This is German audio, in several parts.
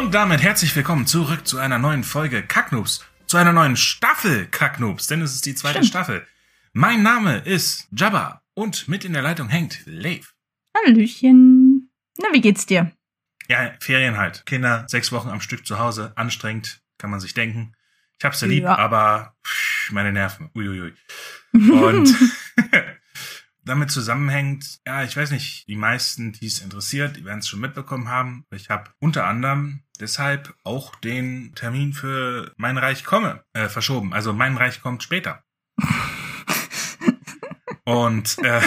Und damit herzlich willkommen zurück zu einer neuen Folge Kacknoobs. Zu einer neuen Staffel Kacknoobs, denn es ist die zweite Stimmt. Staffel. Mein Name ist Jabba und mit in der Leitung hängt Leif. Hallöchen. Na, wie geht's dir? Ja, Ferien halt. Kinder sechs Wochen am Stück zu Hause. Anstrengend, kann man sich denken. Ich hab's ja lieb, Ja. aber pff, meine Nerven. Uiuiui. Und damit zusammenhängt, ja, ich weiß nicht, die meisten, die es interessiert, die werden es schon mitbekommen haben. Ich habe unter anderem deshalb auch den Termin für Mein Reich komme äh, verschoben. Also Mein Reich kommt später. Und äh,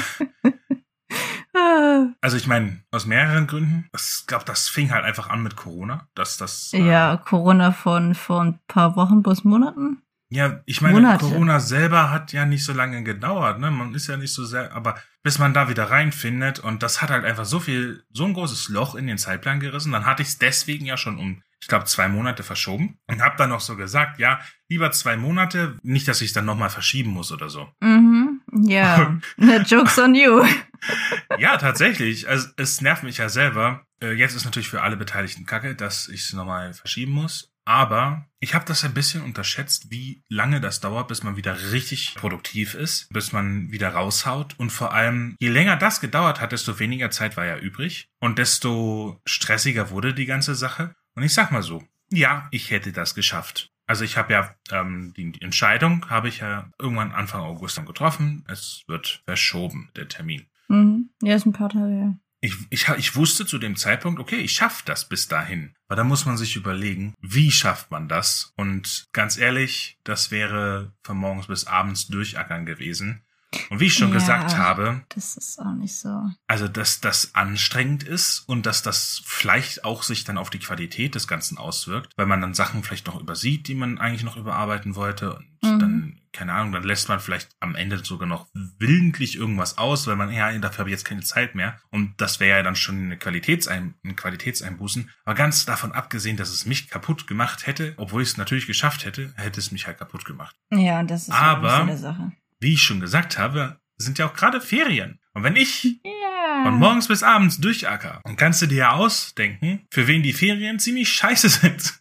also ich meine, aus mehreren Gründen. Ich glaube, das fing halt einfach an mit Corona. Dass das. äh, ja, Corona von vor ein paar Wochen bis Monaten. Ja, ich meine, Monate. Corona selber hat ja nicht so lange gedauert, ne? Man ist ja nicht so sehr, aber bis man da wieder reinfindet und das hat halt einfach so viel, so ein großes Loch in den Zeitplan gerissen, dann hatte ich es deswegen ja schon um, ich glaube, zwei Monate verschoben und habe dann noch so gesagt, ja, lieber zwei Monate, nicht, dass ich es dann nochmal verschieben muss oder so. Mhm. Ja. Ne, Joke's on you. Ja, tatsächlich. Also es nervt mich ja selber. Äh, Jetzt ist natürlich für alle Beteiligten kacke, dass ich es nochmal verschieben muss. Aber ich habe das ein bisschen unterschätzt, wie lange das dauert, bis man wieder richtig produktiv ist, bis man wieder raushaut. Und vor allem, je länger das gedauert hat, desto weniger Zeit war ja übrig und desto stressiger wurde die ganze Sache. Und ich sag mal so, ja, ich hätte das geschafft. Also ich habe ja ähm, die, die Entscheidung habe ich ja irgendwann Anfang August dann getroffen. Es wird verschoben, der Termin Mhm. Ja, ist ein paar Tage her. Ich, ich, ich wusste zu dem Zeitpunkt, okay, ich schaff das bis dahin. Aber da muss man sich überlegen, wie schafft man das? Und ganz ehrlich, das wäre von morgens bis abends durchackern gewesen. Und wie ich schon Ja. gesagt habe, Das ist auch nicht so. also dass das anstrengend ist und dass das vielleicht auch sich dann auf die Qualität des Ganzen auswirkt, weil man dann Sachen vielleicht noch übersieht, die man eigentlich noch überarbeiten wollte und Mhm. dann, keine Ahnung, dann lässt man vielleicht am Ende sogar noch willentlich irgendwas aus, weil man, ja, dafür habe ich jetzt keine Zeit mehr und das wäre ja dann schon eine Qualitätsein, ein Qualitätseinbußen. Aber ganz davon abgesehen, dass es mich kaputt gemacht hätte, obwohl ich es natürlich geschafft hätte, hätte es mich halt kaputt gemacht. Ja, das ist Aber- ja ein bisschen der Sache. Wie ich schon gesagt habe, sind ja auch gerade Ferien. Und wenn ich Ja. von morgens bis abends durchacker. Und kannst du dir ja ausdenken, für wen die Ferien ziemlich scheiße sind.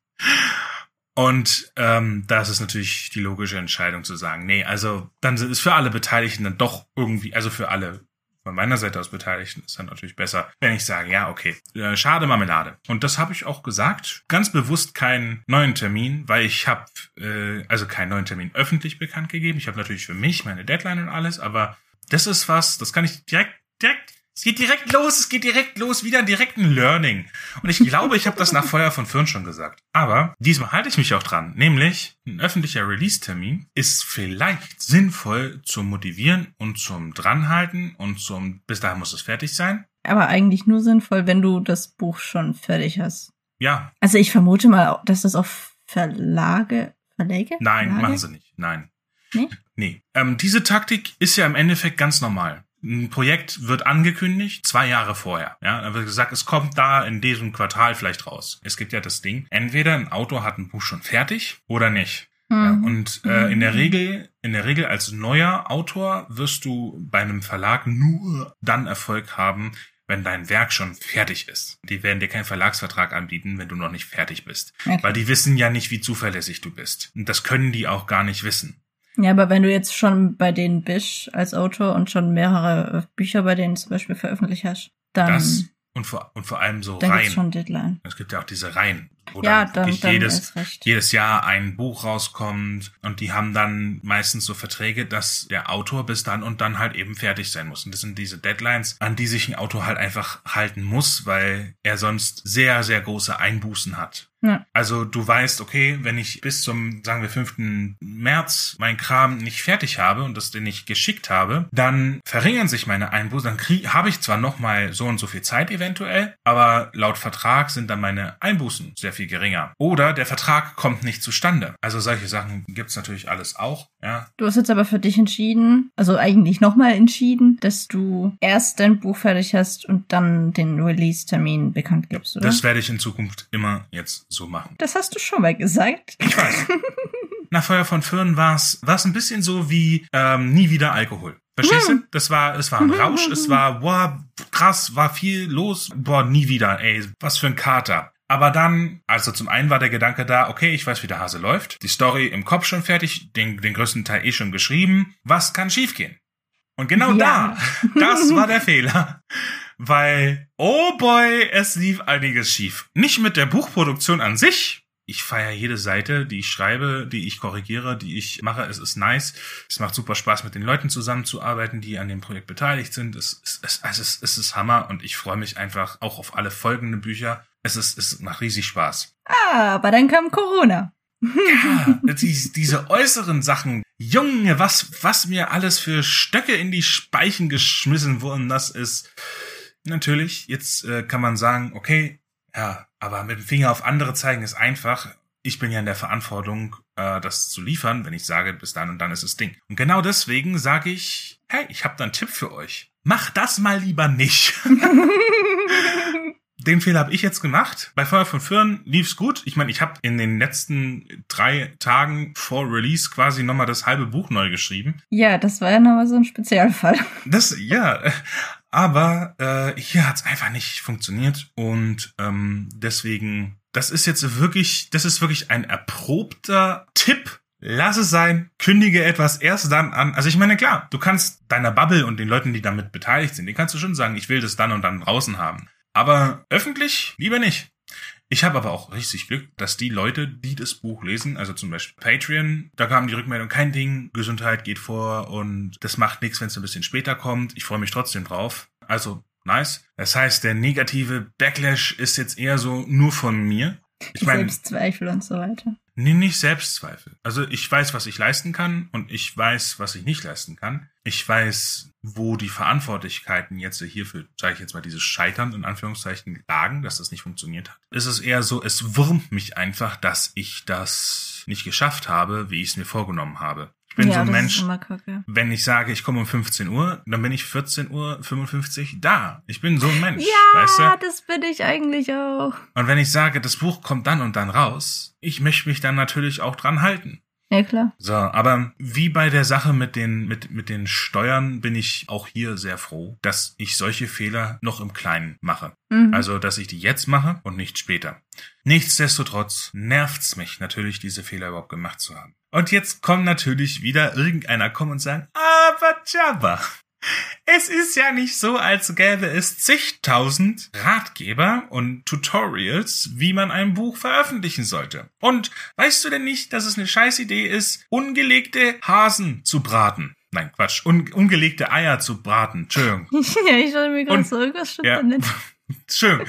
Und ähm, da ist natürlich die logische Entscheidung zu sagen, nee, also dann ist für alle Beteiligten dann doch irgendwie, also für alle von meiner Seite aus Beteiligten ist dann natürlich besser, wenn ich sage, ja, okay, äh, schade Marmelade. Und das habe ich auch gesagt. Ganz bewusst keinen neuen Termin, weil ich habe, äh, also keinen neuen Termin öffentlich bekannt gegeben. Ich habe natürlich für mich meine Deadline und alles, aber das ist was, das kann ich direkt, direkt, es geht direkt los, es geht direkt los, wieder direkt ein Learning. Und ich glaube, ich habe das nach Feuer von Firn schon gesagt. Aber diesmal halte ich mich auch dran. Nämlich, ein öffentlicher Release-Termin ist vielleicht sinnvoll zum Motivieren und zum Dranhalten und zum, bis dahin muss es fertig sein. Aber eigentlich nur sinnvoll, wenn du das Buch schon fertig hast. Ja, Also ich vermute mal, dass das auf Verlage, Verläge? nein, Verlage? machen sie nicht. Nein. Nee? Nee. Ähm, diese Taktik ist ja im Endeffekt ganz normal. Ein Projekt wird angekündigt, zwei Jahre vorher. Ja, dann wird gesagt, es kommt da in diesem Quartal vielleicht raus. Es gibt ja das Ding, entweder ein Autor hat ein Buch schon fertig oder nicht. Ja, Mhm. und äh, in der Mhm. Regel, in der Regel als neuer Autor wirst du bei einem Verlag nur dann Erfolg haben, wenn dein Werk schon fertig ist. Die werden dir keinen Verlagsvertrag anbieten, wenn du noch nicht fertig bist. Okay. Weil die wissen ja nicht, wie zuverlässig du bist. Und das können die auch gar nicht wissen. Ja, aber wenn du jetzt schon bei denen bist als Autor und schon mehrere Bücher bei denen zum Beispiel veröffentlicht hast, dann, Das und vor, und vor allem so dann gibt's Reihen. schon Deadline. Es gibt ja auch diese Reihen, wo Ja, dann, wirklich dann jedes, jedes Jahr ein Buch rauskommt und die haben dann meistens so Verträge, dass der Autor bis dann und dann halt eben fertig sein muss. Und das sind diese Deadlines, an die sich ein Autor halt einfach halten muss, weil er sonst sehr, sehr große Einbußen hat. Ja. Also du weißt, okay, wenn ich bis zum, sagen wir, 5. März mein Kram nicht fertig habe und das den nicht geschickt habe, dann verringern sich meine Einbußen. Dann krieg, habe ich zwar noch mal so und so viel Zeit eventuell, aber laut Vertrag sind dann meine Einbußen sehr viel geringer. Oder der Vertrag kommt nicht zustande. Also solche Sachen gibt's natürlich alles auch. Ja, Du hast jetzt aber für dich entschieden, also eigentlich nochmal entschieden, dass du erst dein Buch fertig hast und dann den Release-Termin bekannt gibst, oder? das werde ich in Zukunft immer jetzt so machen. Das hast du schon mal gesagt. Ich weiß. Nach Feuer von Föhren war es ein bisschen so wie ähm, nie wieder Alkohol. Verstehst du? Das war, es war ein Rausch, es war, boah, krass, war viel los, boah, nie wieder, ey, was für ein Kater. Aber dann, also zum einen war der Gedanke da, okay, ich weiß, wie der Hase läuft, die Story im Kopf schon fertig, den, den größten Teil eh schon geschrieben, was kann schiefgehen? Und genau Ja. da, das war der Fehler. Weil, oh boy, es lief einiges schief. Nicht mit der Buchproduktion an sich. Ich feiere jede Seite, die ich schreibe, die ich korrigiere, die ich mache. Es ist nice. Es macht super Spaß, mit den Leuten zusammenzuarbeiten, die an dem Projekt beteiligt sind. Es, es, es, es, ist, es ist Hammer und ich freue mich einfach auch auf alle folgenden Bücher. Es ist, es macht riesig Spaß. Ah, aber dann kam Corona. Ja, die, diese äußeren Sachen. Junge, was, was mir alles für Stöcke in die Speichen geschmissen wurden, das ist natürlich, jetzt äh, kann man sagen, okay, ja, aber mit dem Finger auf andere zeigen ist einfach. Ich bin ja in der Verantwortung, äh, das zu liefern, wenn ich sage, bis dann und dann ist das Ding. Und genau deswegen sage ich, hey, ich habe da einen Tipp für euch. Mach das mal lieber nicht. Den Fehler habe ich jetzt gemacht. Bei Feuer von Föhren lief's gut. Ich meine, ich habe in den letzten drei Tagen vor Release quasi nochmal das halbe Buch neu geschrieben. ja, das war ja nochmal so ein Spezialfall. Das, ja, aber äh, hier hat's einfach nicht funktioniert und ähm, deswegen, das ist jetzt wirklich, das ist wirklich ein erprobter Tipp. Lass es sein, kündige etwas erst dann an. Also ich meine, klar, du kannst deiner Bubble und den Leuten, die damit beteiligt sind, die kannst du schon sagen, ich will das dann und dann draußen haben. Aber öffentlich lieber nicht. Ich habe aber auch richtig Glück, dass die Leute, die das Buch lesen, also zum Beispiel Patreon, da kam die Rückmeldung, kein Ding, Gesundheit geht vor und das macht nichts, wenn es ein bisschen später kommt. Ich freue mich trotzdem drauf. Also nice. Das heißt, der negative Backlash ist jetzt eher so nur von mir. Ich meine, Selbstzweifel und so weiter. Nee, nicht Selbstzweifel. Also ich weiß, was ich leisten kann und ich weiß, was ich nicht leisten kann. Ich weiß, wo die Verantwortlichkeiten jetzt hierfür, sage ich jetzt mal, dieses Scheitern in Anführungszeichen lagen, dass das nicht funktioniert hat. Es ist eher so, es wurmt mich einfach, dass ich das nicht geschafft habe, wie ich es mir vorgenommen habe. Ich bin ja, so ein Mensch, wenn ich sage, ich komme um 15 Uhr, dann bin ich 14 Uhr 55 da. Ich bin so ein Mensch, Ja, weißt du? das bin ich eigentlich auch. Und wenn ich sage, das Buch kommt dann und dann raus, ich möchte mich dann natürlich auch dran halten. Ja, klar. So, aber wie bei der Sache mit den, mit, mit den Steuern bin ich auch hier sehr froh, dass ich solche Fehler noch im Kleinen mache. Mhm. Also, dass ich die jetzt mache und nicht später. Nichtsdestotrotz nervt's mich natürlich, diese Fehler überhaupt gemacht zu haben. Und jetzt kommt natürlich wieder irgendeiner kommen und sagen, aber Jabba, es ist ja nicht so, als gäbe es zigtausend Ratgeber und Tutorials, wie man ein Buch veröffentlichen sollte. Und weißt du denn nicht, dass es eine scheiß Idee ist, ungelegte Hasen zu braten? Nein, Quatsch, un ungelegte Eier zu braten. Entschuldigung. ja, ich wollte mir gerade so irgendwas stimmt ja. da nicht. Entschuldigung.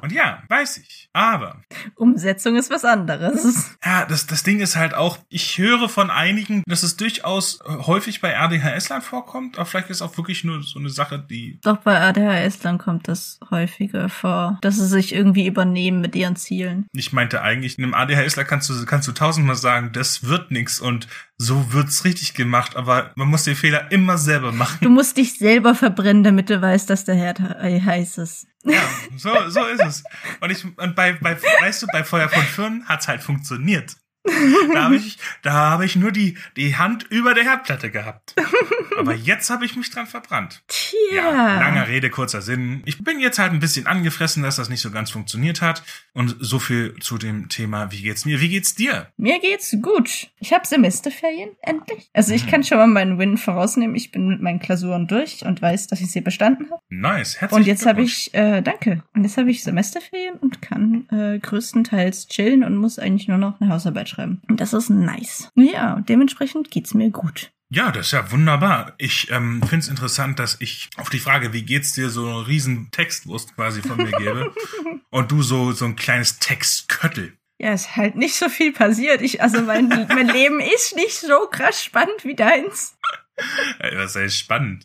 Und ja, weiß ich. Aber Umsetzung ist was anderes. Ja, das, das Ding ist halt auch, ich höre von einigen, dass es durchaus äh, häufig bei RDHS-Lern vorkommt, aber vielleicht ist es auch wirklich nur so eine Sache, die. Doch bei ADHS-Lern kommt das häufiger vor, dass sie sich irgendwie übernehmen mit ihren Zielen. Ich meinte eigentlich, einem ADHSler kannst du, kannst du tausendmal sagen, das wird nix und so wird's richtig gemacht, aber man muss den Fehler immer selber machen. Du musst dich selber verbrennen, damit du weißt, dass der Herd he- heiß ist. Ja, so, so ist es. Und ich, und bei, bei, weißt du, bei Feuer von Firn hat's halt funktioniert. Da habe ich, da habe ich nur die, die Hand über der Herdplatte gehabt. Aber jetzt habe ich mich dran verbrannt. Tja. Ja, langer Rede, kurzer Sinn. Ich bin jetzt halt ein bisschen angefressen, dass das nicht so ganz funktioniert hat. Und so viel zu dem Thema, wie geht's mir? Wie geht's dir? Mir geht's gut. Ich habe Semesterferien, endlich. Also ich kann schon mal meinen Win vorausnehmen. Ich bin mit meinen Klausuren durch und weiß, dass ich sie bestanden habe. Nice, herzlichen Und jetzt habe ich, äh, danke. Und jetzt habe ich Semesterferien und kann äh, größtenteils chillen und muss eigentlich nur noch eine Hausarbeit schreiben. Schreiben. Und das ist nice. Ja, dementsprechend geht's mir gut. Ja, das ist ja wunderbar. Ich ähm, finde es interessant, dass ich auf die Frage, wie geht's dir, so einen riesen Textwurst quasi von mir gebe und du so so ein kleines Textköttel. Ja, ist halt nicht so viel passiert. Ich, also mein, mein Leben ist nicht so krass spannend wie deins. Das ist spannend.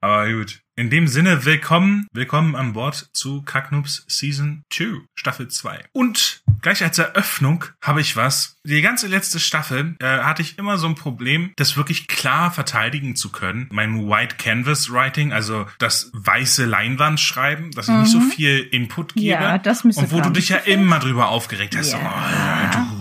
Aber gut. In dem Sinne, willkommen, willkommen an Bord zu Kacknoobs Season 2, Staffel 2. Und gleich als Eröffnung habe ich was. Die ganze letzte Staffel äh, hatte ich immer so ein Problem, das wirklich klar verteidigen zu können. Mein White Canvas Writing, also das weiße Leinwand schreiben, dass ich nicht so viel Input gebe. Mhm. Ja, das müsste Und wo du dich ja immer drüber aufgeregt hast. Ja. So, oh,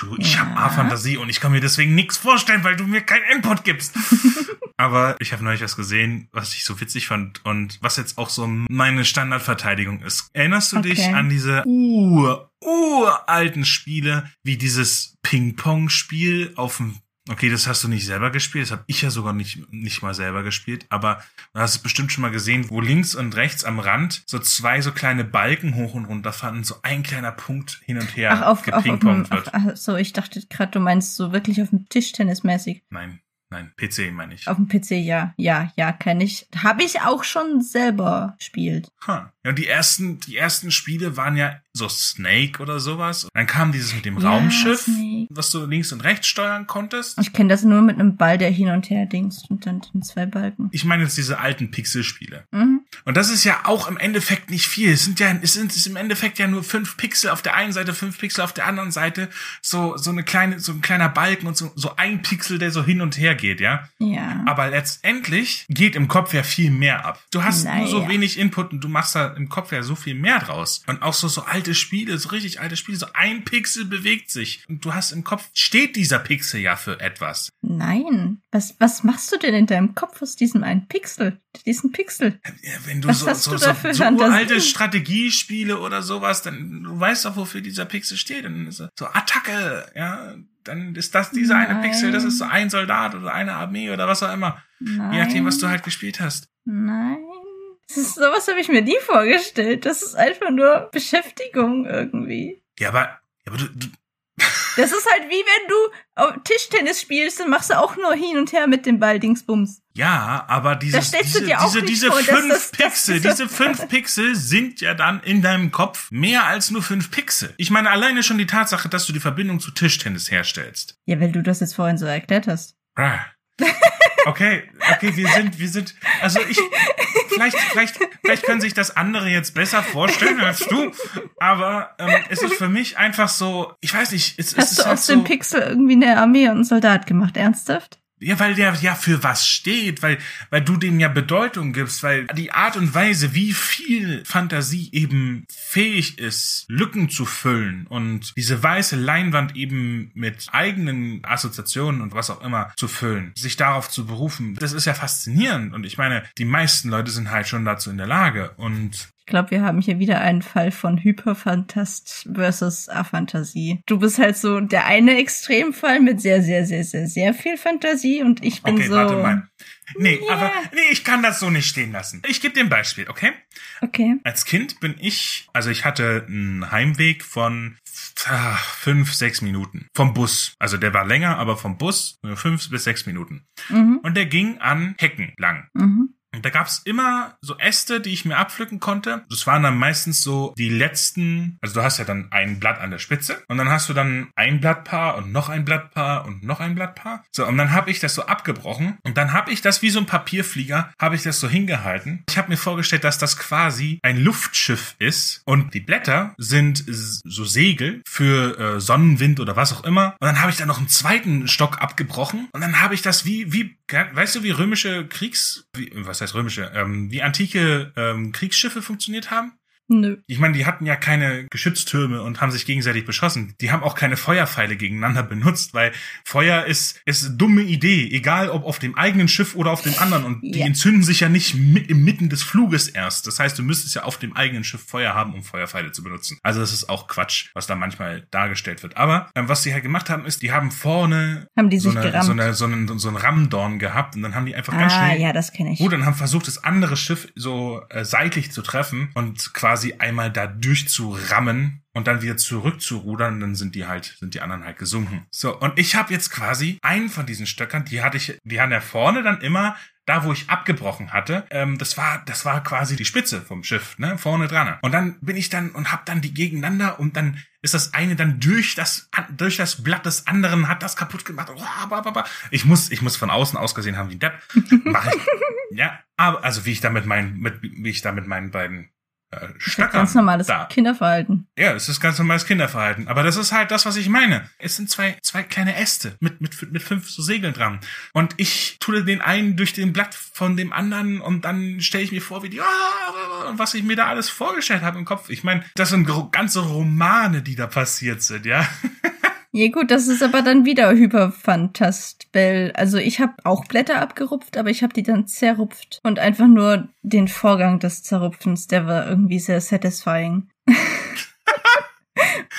du, ich habe A-Fantasie und ich kann mir deswegen nichts vorstellen, weil du mir keinen Input gibst. Aber ich habe neulich was gesehen, was ich so witzig fand und was jetzt auch so meine Standardverteidigung ist. Erinnerst du dich Okay. an diese ur, uralten Spiele, wie dieses Ping-Pong-Spiel auf dem Okay, das hast du nicht selber gespielt, das habe ich ja sogar nicht, nicht mal selber gespielt, aber du hast es bestimmt schon mal gesehen, wo links und rechts am Rand so zwei so kleine Balken hoch und runter fahren und so ein kleiner Punkt hin und her Ach, auf, gepingpongt wird. ach so, ich dachte gerade, du meinst so wirklich auf dem Tischtennis mäßig. Nein, nein, PC meine ich. Auf dem PC, ja. Ja, ja, kenne ich. Habe ich auch schon selber gespielt. Ha. Ja, und die ersten, die ersten Spiele waren ja so Snake oder sowas. Und dann kam dieses mit dem Ja, Raumschiff, Snake. was du links und rechts steuern konntest. Ich kenne das nur mit einem Ball, der hin und her dingst und dann den zwei Balken. Ich meine jetzt diese alten Pixelspiele. Mhm. Und das ist ja auch im Endeffekt nicht viel. Es sind ja, es sind es im Endeffekt ja nur fünf Pixel auf der einen Seite, fünf Pixel auf der anderen Seite. So, so eine kleine, so ein kleiner Balken und so, so ein Pixel, der so hin und her geht, ja. Ja. Aber letztendlich geht im Kopf ja viel mehr ab. Du hast nur so Naja. wenig Input und du machst da im Kopf ja so viel mehr draus. Und auch so, so alte Spiele, so richtig alte Spiele, so ein Pixel bewegt sich. Und du hast im Kopf, steht dieser Pixel ja für etwas. Nein. Was, was machst du denn in deinem Kopf aus diesem einen Pixel? Diesen Pixel? Ja, wenn du Was so, hast so, du so, so uralte Strategiespiele oder sowas, dann du weißt doch, wofür dieser Pixel steht. Dann ist er so Attacke, ja. Dann ist das dieser eine Nein. Pixel, das ist so ein Soldat oder eine Armee oder was auch immer. Nein. Je nachdem, was du halt gespielt hast. Nein. Ist, sowas habe ich mir nie vorgestellt. Das ist einfach nur Beschäftigung irgendwie. Ja, aber, aber du, du, Das ist halt wie wenn du Tischtennis spielst, dann machst du auch nur hin und her mit dem Ball Dingsbums. Ja, aber diese, diese, diese, vor, fünf das- Pixel, das- diese fünf Pixel sind ja dann in deinem Kopf mehr als nur fünf Pixel. Ich meine, alleine schon die Tatsache, dass du die Verbindung zu Tischtennis herstellst. Ja, weil du das jetzt vorhin so erklärt hast. Ah. Okay, okay, wir sind, wir sind, also ich, vielleicht, vielleicht, vielleicht können sich das andere jetzt besser vorstellen als du, aber ähm, es ist für mich einfach so, ich weiß nicht, es, es Hast ist du halt aus so, dem Pixel irgendwie eine Armee und einen Soldat gemacht? Ernsthaft? Ja, weil der ja für was steht, weil, weil du dem ja Bedeutung gibst, weil die Art und Weise, wie viel Fantasie eben fähig ist, Lücken zu füllen und diese weiße Leinwand eben mit eigenen Assoziationen und was auch immer zu füllen, sich darauf zu berufen, das ist ja faszinierend. Und ich meine, die meisten Leute sind halt schon dazu in der Lage. Und Ich glaube, wir haben hier wieder einen Fall von Hyperfantast versus Aphantasie. Du bist halt so der eine Extremfall mit sehr, sehr, sehr, sehr, sehr viel Fantasie und ich bin okay, so. warte mal. Nee, Ja. aber nee, ich kann das so nicht stehen lassen. Ich gebe dir ein Beispiel, okay? Okay. Als Kind bin ich, also ich hatte einen Heimweg von ah, fünf, sechs Minuten vom Bus. Also der war länger, aber vom Bus äh, fünf bis sechs Minuten. Mhm. Und der ging an Hecken lang. Mhm. Und da gab's immer so Äste, die ich mir abpflücken konnte. Das waren dann meistens so die letzten, also du hast ja dann ein Blatt an der Spitze und dann hast du dann ein Blattpaar und noch ein Blattpaar und noch ein Blattpaar. So, und dann habe ich das so abgebrochen und dann habe ich das wie so ein Papierflieger, habe ich das so hingehalten. Ich habe mir vorgestellt, dass das quasi ein Luftschiff ist und die Blätter sind so Segel für äh, Sonnenwind oder was auch immer. Und dann habe ich da noch einen zweiten Stock abgebrochen und dann habe ich das wie, wie, weißt du, wie römische Kriegs, wie, was heißt römische, ähm, wie antike ähm, Kriegsschiffe funktioniert haben? Nö. Ich meine, die hatten ja keine Geschütztürme und haben sich gegenseitig beschossen. Die haben auch keine Feuerpfeile gegeneinander benutzt, weil Feuer ist, ist eine dumme Idee, egal ob auf dem eigenen Schiff oder auf dem anderen. Und die Ja. entzünden sich ja nicht mi inmitten des Fluges erst. Das heißt, du müsstest ja auf dem eigenen Schiff Feuer haben, um Feuerpfeile zu benutzen. Also das ist auch Quatsch, was da manchmal dargestellt wird. Aber ähm, was sie halt gemacht haben, ist, die haben vorne Haben die so, eine, gerammt? so, eine, so, einen, so einen Rammdorn gehabt und dann haben die einfach ganz ah, schnell ja, das kenne ich. Gut, und haben versucht, das andere Schiff so äh, seitlich zu treffen und quasi quasi einmal da durchzurammen und dann wieder zurückzurudern, dann sind die halt, sind die anderen halt gesunken. So, und ich habe jetzt quasi einen von diesen Stöckern, die hatte ich, die haben ja vorne dann immer da wo ich abgebrochen hatte, ähm, das war, das war quasi die Spitze vom Schiff, ne, vorne dran. Und dann bin ich dann und hab dann die gegeneinander und dann ist das eine dann durch das durch das Blatt des anderen hat das kaputt gemacht. Ich muss ich muss von außen aus gesehen haben wie ein Depp. Mach ich. Ja, aber also wie ich da mit meinen mit wie ich da mit meinen beiden äh, Stöckern. Ganz normales da. Kinderverhalten. Ja, es ist ganz normales Kinderverhalten. Aber das ist halt das, was ich meine. Es sind zwei, zwei kleine Äste mit, mit, mit fünf so Segeln dran. Und ich tue den einen durch den Blatt von dem anderen und dann stelle ich mir vor, wie die, ah, was ich mir da alles vorgestellt habe im Kopf. Ich meine, das sind ganze Romane, die da passiert sind, ja. Ja gut, das ist aber dann wieder Hyperfantastbell. Also ich habe auch Blätter abgerupft, aber ich habe die dann zerrupft. Und einfach nur den Vorgang des Zerrupfens, der war irgendwie sehr satisfying.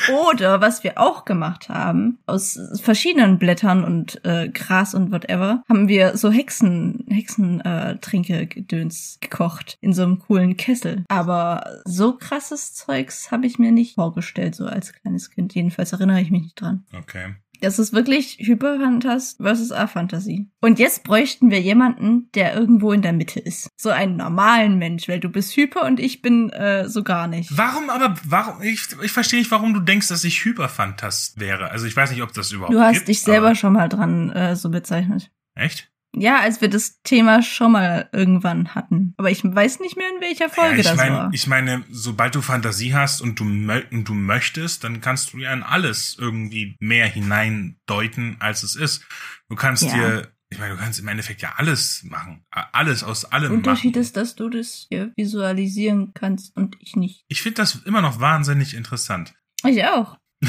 Oder was wir auch gemacht haben, aus verschiedenen Blättern und äh, Gras und whatever, haben wir so Hexen, Hexentränke-Gedöns gekocht in so einem coolen Kessel. Aber so krasses Zeugs habe ich mir nicht vorgestellt, so als kleines Kind. Jedenfalls erinnere ich mich nicht dran. Okay. Das ist wirklich Hyperphantast versus A-Fantasie. Und jetzt bräuchten wir jemanden, der irgendwo in der Mitte ist. So einen normalen Mensch, weil du bist Hyper und ich bin äh, so gar nicht. Warum aber, warum, ich, ich verstehe nicht, warum du denkst, dass ich Hyperphantast wäre. Also ich weiß nicht, ob das überhaupt Du hast gibt, dich selber schon mal dran äh, so bezeichnet. Echt? Ja, als wir das Thema schon mal irgendwann hatten. Aber ich weiß nicht mehr, in welcher Folge ja, ich das mein, war. Ich meine, sobald du Fantasie hast und du, und du möchtest, dann kannst du ja in alles irgendwie mehr hineindeuten, als es ist. Du kannst ja. dir, ich meine, du kannst im Endeffekt ja alles machen. Alles aus allem Unterschied machen. ist, dass du das hier visualisieren kannst und ich nicht. Ich finde das immer noch wahnsinnig interessant. Ich auch.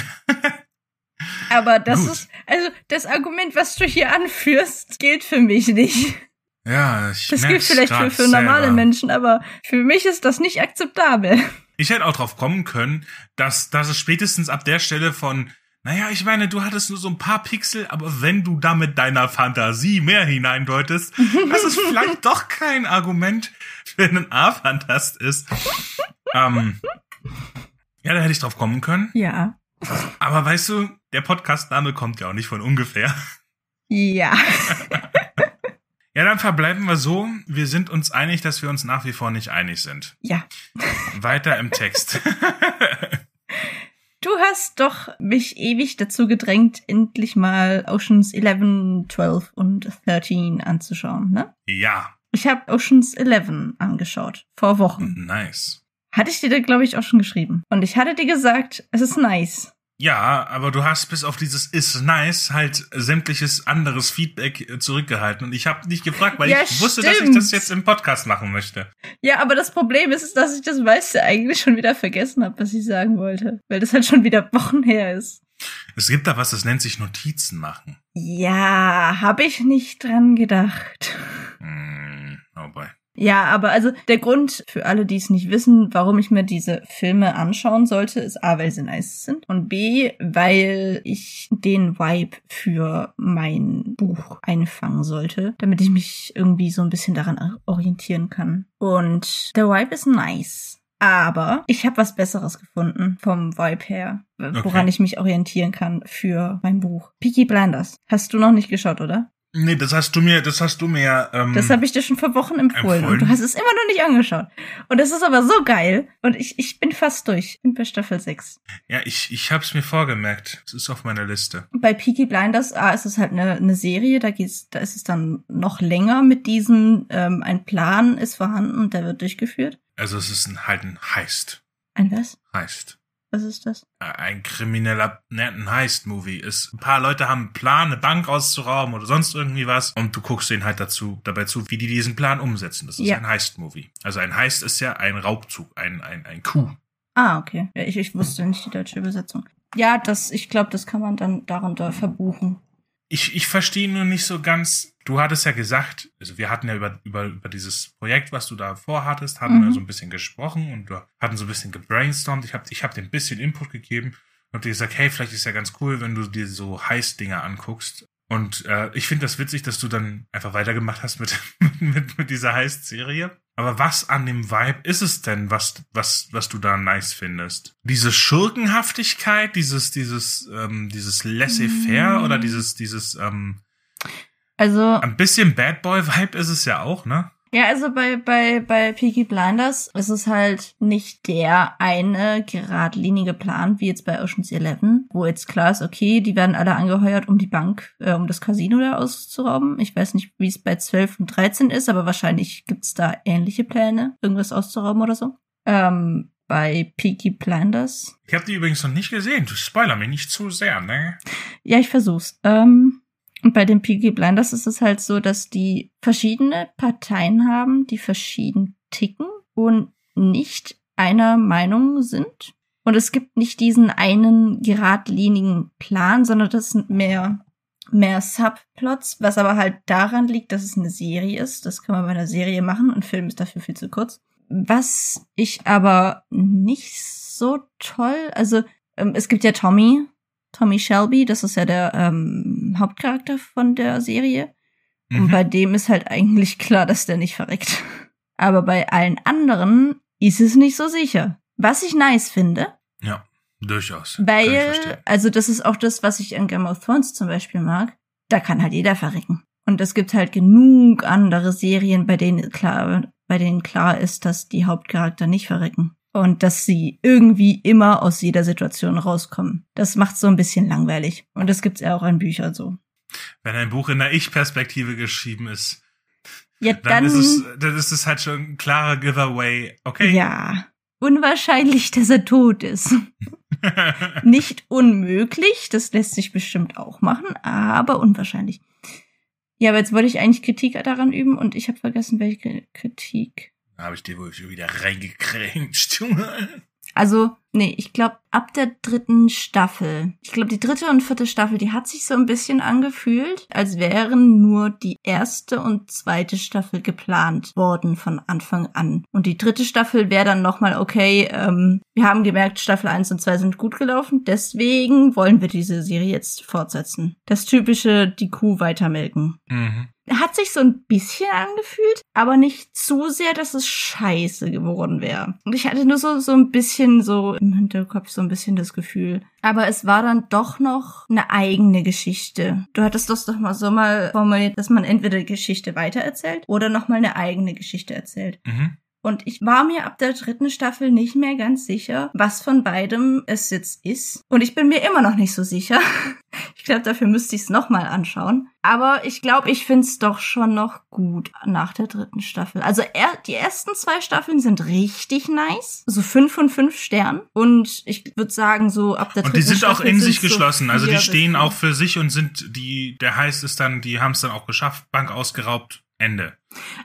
Aber das Gut. ist, also das Argument, was du hier anführst, gilt für mich nicht. Ja, ich Das gilt vielleicht für, für normale selber. Menschen, aber für mich ist das nicht akzeptabel. Ich hätte auch drauf kommen können, dass, dass es spätestens ab der Stelle von, naja, ich meine, du hattest nur so ein paar Pixel, aber wenn du da mit deiner Fantasie mehr hineindeutest, dass es vielleicht doch kein Argument für einen A-Fantast ist. ähm, ja, da hätte ich drauf kommen können. Ja. Aber weißt du, der Podcastname kommt ja auch nicht von ungefähr. Ja. ja, dann verbleiben wir so. Wir sind uns einig, dass wir uns nach wie vor nicht einig sind. Ja. Weiter im Text. Du hast doch mich ewig dazu gedrängt, endlich mal Oceans 11, 12 und 13 anzuschauen, ne? Ja. Ich habe Oceans 11 angeschaut. Vor Wochen. Nice. Hatte ich dir da, glaube ich, auch schon geschrieben. Und ich hatte dir gesagt, es ist nice. Ja, aber du hast bis auf dieses ist nice halt sämtliches anderes Feedback äh, zurückgehalten und ich habe nicht gefragt, weil ja, ich wusste, dass ich das jetzt im Podcast machen möchte. Ja, aber das Problem ist, dass ich das meiste eigentlich schon wieder vergessen habe, was ich sagen wollte, weil das halt schon wieder Wochen her ist. Es gibt da was, das nennt sich Notizen machen. Ja, habe ich nicht dran gedacht. Mm, oh boy. Ja, aber also der Grund für alle, die es nicht wissen, warum ich mir diese Filme anschauen sollte, ist A, weil sie nice sind und B, weil ich den Vibe für mein Buch einfangen sollte, damit ich mich irgendwie so ein bisschen daran orientieren kann. Und der Vibe ist nice. Aber ich habe was Besseres gefunden vom Vibe her, woran okay. ich mich orientieren kann für mein Buch. Peaky Blinders. Hast du noch nicht geschaut, oder? Nee, das hast du mir, das hast du mir. Ähm, das habe ich dir schon vor Wochen empfohlen, empfohlen, und du hast es immer noch nicht angeschaut. Und das ist aber so geil. Und ich, ich bin fast durch. Ich bin bei Staffel 6. Ja, ich, ich hab's mir vorgemerkt. Es ist auf meiner Liste. Bei Peaky Blinders, ah, ist es halt eine, eine Serie, da geht's, da ist es dann noch länger mit diesem, ähm, ein Plan ist vorhanden und der wird durchgeführt. Also es ist ein, halt ein Heist. Ein was? Heist. Was ist das? Ein krimineller, ne, ein Heist-Movie ist. Ein paar Leute haben einen Plan, eine Bank auszurauben oder sonst irgendwie was und du guckst denen halt dazu, dabei zu, wie die diesen Plan umsetzen. Das ist ja. ein Heist-Movie. Also ein Heist ist ja ein Raubzug, ein, ein, ein Coup. Ah, okay. Ja, ich, ich wusste nicht die deutsche Übersetzung. Ja, das, ich glaube, das kann man dann darunter verbuchen. Ich, ich verstehe nur nicht so ganz, du hattest ja gesagt, also wir hatten ja über, über, über dieses Projekt, was du da vorhattest, hatten mhm. wir so ein bisschen gesprochen und wir hatten so ein bisschen gebrainstormt. Ich habe ich hab dir ein bisschen Input gegeben und dir gesagt, hey, vielleicht ist ja ganz cool, wenn du dir so Heiß-Dinger anguckst. Und äh, ich finde das witzig, dass du dann einfach weitergemacht hast mit, mit, mit dieser Heiß-Serie. Aber was an dem Vibe ist es denn, was, was, was du da nice findest? Diese Schurkenhaftigkeit, dieses, dieses, ähm, dieses laissez-faire Mm. oder dieses, dieses, ähm, Also, ein bisschen Bad Boy-Vibe ist es ja auch, ne? Ja, also bei, bei, bei Peaky Blinders ist es halt nicht der eine geradlinige Plan, wie jetzt bei Ocean's Eleven, wo jetzt klar ist, okay, die werden alle angeheuert, um die Bank, äh, um das Casino da auszurauben. Ich weiß nicht, wie es bei 12 und 13 ist, aber wahrscheinlich gibt's da ähnliche Pläne, irgendwas auszurauben oder so. Ähm, bei Peaky Blinders Ich habe die übrigens noch nicht gesehen. Du spoiler mich nicht zu sehr, ne? Ja, ich versuch's. Ähm, und bei den Peaky Blinders ist es halt so, dass die verschiedene Parteien haben, die verschieden ticken und nicht einer Meinung sind. Und es gibt nicht diesen einen geradlinigen Plan, sondern das sind mehr, mehr Subplots, was aber halt daran liegt, dass es eine Serie ist. Das kann man bei einer Serie machen. Ein Film ist dafür viel zu kurz. Was ich aber nicht so toll, also ähm, es gibt ja Tommy, Tommy Shelby, das ist ja der ähm, Hauptcharakter von der Serie. Und Mhm. bei dem ist halt eigentlich klar, dass der nicht verreckt. Aber bei allen anderen ist es nicht so sicher. Was ich nice finde, Ja, durchaus. Weil, also das ist auch das, was ich an Game of Thrones zum Beispiel mag. Da kann halt jeder verrecken. Und es gibt halt genug andere Serien, bei denen klar, bei denen klar ist, dass die Hauptcharakter nicht verrecken. Und dass sie irgendwie immer aus jeder Situation rauskommen. Das macht so ein bisschen langweilig. Und das gibt's ja auch an Büchern so. Wenn ein Buch in der Ich-Perspektive geschrieben ist, Ja, dann, dann, ist es, dann ist es halt schon ein klarer Giveaway. Okay. ja. Unwahrscheinlich, dass er tot ist. Nicht unmöglich, das lässt sich bestimmt auch machen, aber unwahrscheinlich. Ja, aber jetzt wollte ich eigentlich Kritik daran üben und ich habe vergessen, welche Kritik. Habe ich dir wohl schon wieder reingekränkt. Also, nee, ich glaube, ab der dritten Staffel, ich glaube, die dritte und vierte Staffel, die hat sich so ein bisschen angefühlt, als wären nur die erste und zweite Staffel geplant worden von Anfang an. Und die dritte Staffel wäre dann nochmal, okay, ähm, wir haben gemerkt, Staffel 1 und 2 sind gut gelaufen, deswegen wollen wir diese Serie jetzt fortsetzen. Das typische, die Kuh weitermelken mhm. Hat sich so ein bisschen angefühlt, aber nicht zu sehr, dass es scheiße geworden wäre. Und ich hatte nur so, so ein bisschen so im Hinterkopf so ein bisschen das Gefühl. Aber es war dann doch noch eine eigene Geschichte. Du hattest das doch mal so mal formuliert, dass man entweder die Geschichte weitererzählt oder nochmal eine eigene Geschichte erzählt. Mhm. Und ich war mir ab der dritten Staffel nicht mehr ganz sicher, was von beidem es jetzt ist. Und ich bin mir immer noch nicht so sicher. Ich glaube, dafür müsste ich es nochmal anschauen. Aber ich glaube, ich finde es doch schon noch gut nach der dritten Staffel. Also er, die ersten zwei Staffeln sind richtig nice. So fünf von fünf Sternen. Und ich würde sagen, so ab der Und dritten die sind auch Staffel in sich sind's so geschlossen. Also die stehen auch für sich und sind die, der heißt es dann, die haben es dann auch geschafft, Bank ausgeraubt, Ende.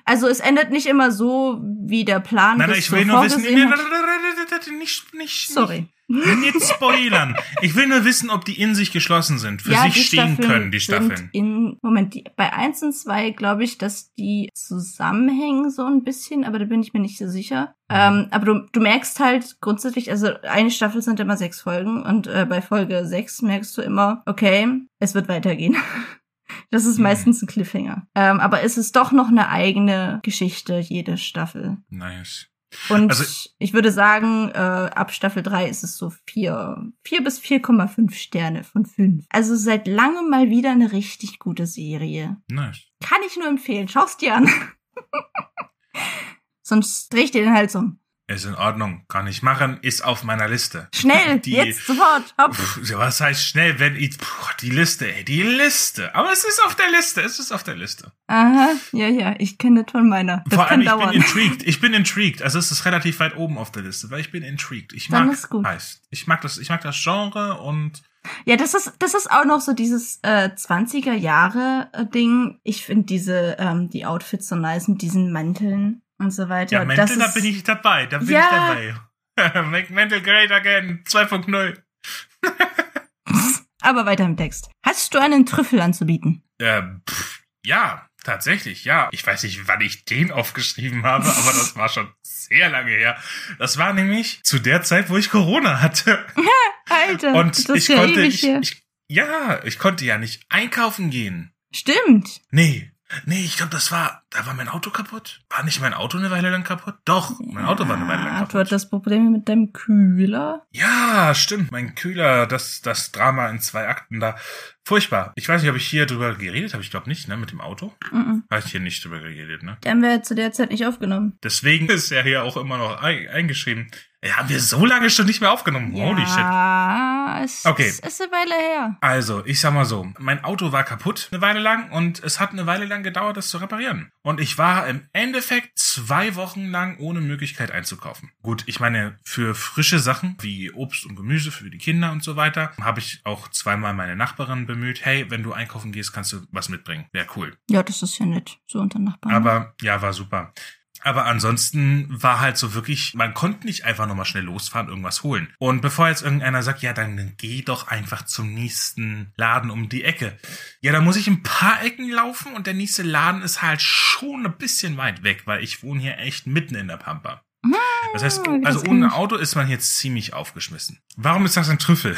Also es endet nicht immer so, wie der Plan Nein, ich will nur wissen, hat. nicht, nicht, Sorry. nicht, nicht spoilern. Ich will nur wissen, ob die in sich geschlossen sind, für sich die stehen Staffeln können, die Staffeln. In, Moment, die, bei eins und zwei glaube ich, dass die zusammenhängen so ein bisschen, aber da bin ich mir nicht so sicher. Ähm, aber du, du merkst halt grundsätzlich, also eine Staffel sind immer sechs Folgen und äh, bei Folge sechs merkst du immer, okay, es wird weitergehen. Das ist meistens ein Cliffhanger. Ähm, aber es ist doch noch eine eigene Geschichte, jede Staffel. Nice. Und Also- ich würde sagen, äh, ab Staffel 3 ist es so 4, 4 bis 4,5 Sterne von 5. Also seit langem mal wieder eine richtig gute Serie. Nice. Kann ich nur empfehlen. Schau's dir an. Sonst dreh ich dir den Hals um. Ist in Ordnung, kann ich machen, ist auf meiner Liste. Schnell, Die- jetzt, sofort, hopp. Was heißt schnell, wenn ich, puh, die Liste, ey, die Liste. Aber es ist auf der Liste, es ist auf der Liste. Aha, ja, ja, ich kenne das von meiner. Das Vor kann allem, ich dauern. bin intrigued. Ich bin intrigued. Also es ist relativ weit oben auf der Liste, weil ich bin intrigued. Ich Dann mag ist gut. heißt. Ich mag das, ich mag das Genre und Ja, das ist, das ist auch noch so dieses äh, 20er Jahre äh, Ding. Ich finde diese, ähm, die Outfits so nice mit diesen Mänteln und so weiter. ja, Mental, da bin ich dabei. Da bin Ja. ich dabei. Make Mental great again. 2.0. Aber weiter im Text. Hast du einen Trüffel anzubieten? Ähm, pff, ja, tatsächlich, ja. Ich weiß nicht, wann ich den aufgeschrieben habe, aber das war schon sehr lange her. Das war nämlich zu der Zeit, wo ich Corona hatte. Alter, Und das ist ich ja konnte, ewig ich, ich, ja, ich konnte ja nicht einkaufen gehen. Stimmt. Nee. Nee, ich glaube, das war, da war mein Auto kaputt. War nicht mein Auto eine Weile lang kaputt? Doch, mein Auto war eine Weile lang Ja, kaputt. Du hattest Probleme mit deinem Kühler. Ja, stimmt. Mein Kühler, das, das Drama in zwei Akten da. Furchtbar. Ich weiß nicht, ob ich hier drüber geredet habe. Ich glaube nicht, ne, mit dem Auto. Mhm. Habe ich hier nicht drüber geredet, ne? Den haben wir zu der Zeit nicht aufgenommen. Deswegen ist er hier auch immer noch ein, eingeschrieben. Ja, haben wir so lange schon nicht mehr aufgenommen. Holy shit. ja, es Okay. es ist eine Weile her. Also, ich sag mal so, mein Auto war kaputt eine Weile lang und es hat eine Weile lang gedauert, das zu reparieren. Und ich war im Endeffekt zwei Wochen lang ohne Möglichkeit einzukaufen. Gut, ich meine, für frische Sachen wie Obst und Gemüse für die Kinder und so weiter, habe ich auch zweimal meine Nachbarin bemüht, hey, wenn du einkaufen gehst, kannst du was mitbringen. Wäre cool. Ja, das ist ja nett. So unter Nachbarn. Aber ja, war super. Aber ansonsten war halt so wirklich, man konnte nicht einfach nochmal schnell losfahren, irgendwas holen. Und bevor jetzt irgendeiner sagt, ja, dann geh doch einfach zum nächsten Laden um die Ecke. Ja, da muss ich ein paar Ecken laufen und der nächste Laden ist halt schon ein bisschen weit weg, weil ich wohne hier echt mitten in der Pampa. Das heißt, Ah, also ohne. Auto ist man jetzt ziemlich aufgeschmissen. Warum ist das ein Trüffel?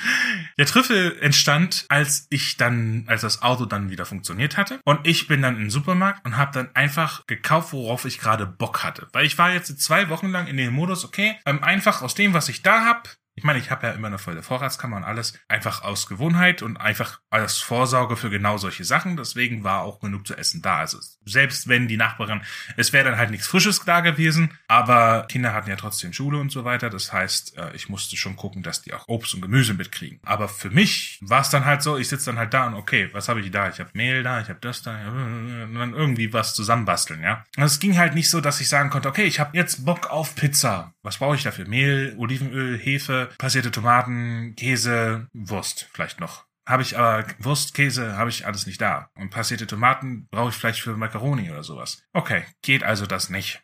Der Trüffel entstand, als ich dann, als das Auto dann wieder funktioniert hatte. Und ich bin dann in den Supermarkt und habe dann einfach gekauft, worauf ich gerade Bock hatte. Weil ich war jetzt zwei Wochen lang in dem Modus, okay, ähm, einfach aus dem, was ich da hab. Ich meine, ich habe ja immer eine volle Vorratskammer und alles, einfach aus Gewohnheit und einfach als Vorsorge für genau solche Sachen. Deswegen war auch genug zu essen da. Also selbst wenn die Nachbarin, es wäre dann halt nichts Frisches da gewesen, aber Kinder hatten ja trotzdem Schule und so weiter. Das heißt, äh, ich musste schon gucken, dass die auch Obst und Gemüse mitkriegen. Aber für mich war es dann halt so, ich sitze dann halt da und okay, was habe ich da? Ich habe Mehl da, ich habe das da, und dann irgendwie was zusammenbasteln, ja. Es ging halt nicht so, dass ich sagen konnte, okay, ich habe jetzt Bock auf Pizza. Was brauche ich dafür? Mehl, Olivenöl, Hefe, passierte Tomaten, Käse, Wurst vielleicht noch. Habe ich aber Wurst, Käse, habe ich alles nicht da. Und passierte Tomaten brauche ich vielleicht für Macaroni oder sowas. Okay, geht also das nicht.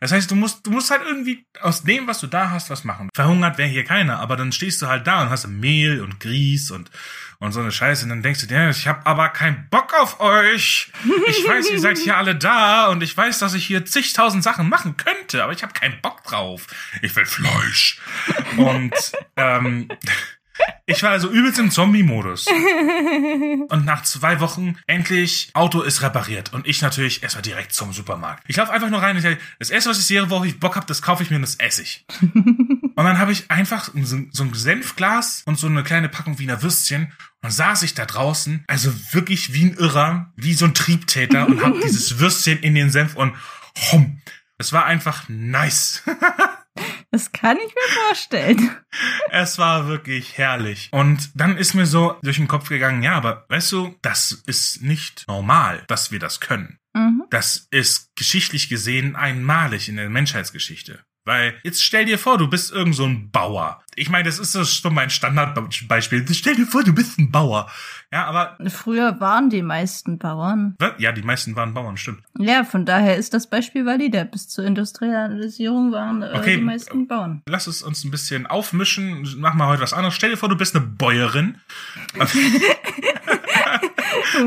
Das heißt, du musst, du musst halt irgendwie aus dem, was du da hast, was machen. Verhungert wäre hier keiner, aber dann stehst du halt da und hast Mehl und Grieß und, und so eine Scheiße. Und dann denkst du dir, ich habe aber keinen Bock auf euch. Ich weiß, ihr seid hier alle da und ich weiß, dass ich hier zigtausend Sachen machen könnte, aber ich habe keinen Bock drauf. Ich will Fleisch. Und ähm, ich war also übelst im Zombie-Modus. Und nach zwei Wochen endlich Auto ist repariert. Und ich natürlich erstmal direkt zum Supermarkt. Ich laufe einfach nur rein und sage, das erste, was ich sehe, worauf ich Bock habe, das kaufe ich mir und das esse ich. und dann habe ich einfach so, so ein Senfglas und so eine kleine Packung Wiener Würstchen. Und saß ich da draußen, also wirklich wie ein Irrer, wie so ein Triebtäter und habe dieses Würstchen in den Senf und hum. Es war einfach nice. Das kann ich mir vorstellen. Es war wirklich herrlich. Und dann ist mir so durch den Kopf gegangen, ja, aber weißt du, das ist nicht normal, dass wir das können. Mhm. Das ist geschichtlich gesehen einmalig in der Menschheitsgeschichte. Weil jetzt stell dir vor, du bist irgend so ein Bauer. Ich meine, das ist so mein Standardbeispiel. Stell dir vor, du bist ein Bauer. Ja, aber Früher waren die meisten Bauern. was? ja, die meisten waren Bauern, stimmt. Ja, von daher ist das Beispiel valide. Bis zur Industrialisierung waren äh, Okay. die meisten Bauern. Lass es uns ein bisschen aufmischen. Mach mal heute was anderes. Stell dir vor, du bist eine Bäuerin.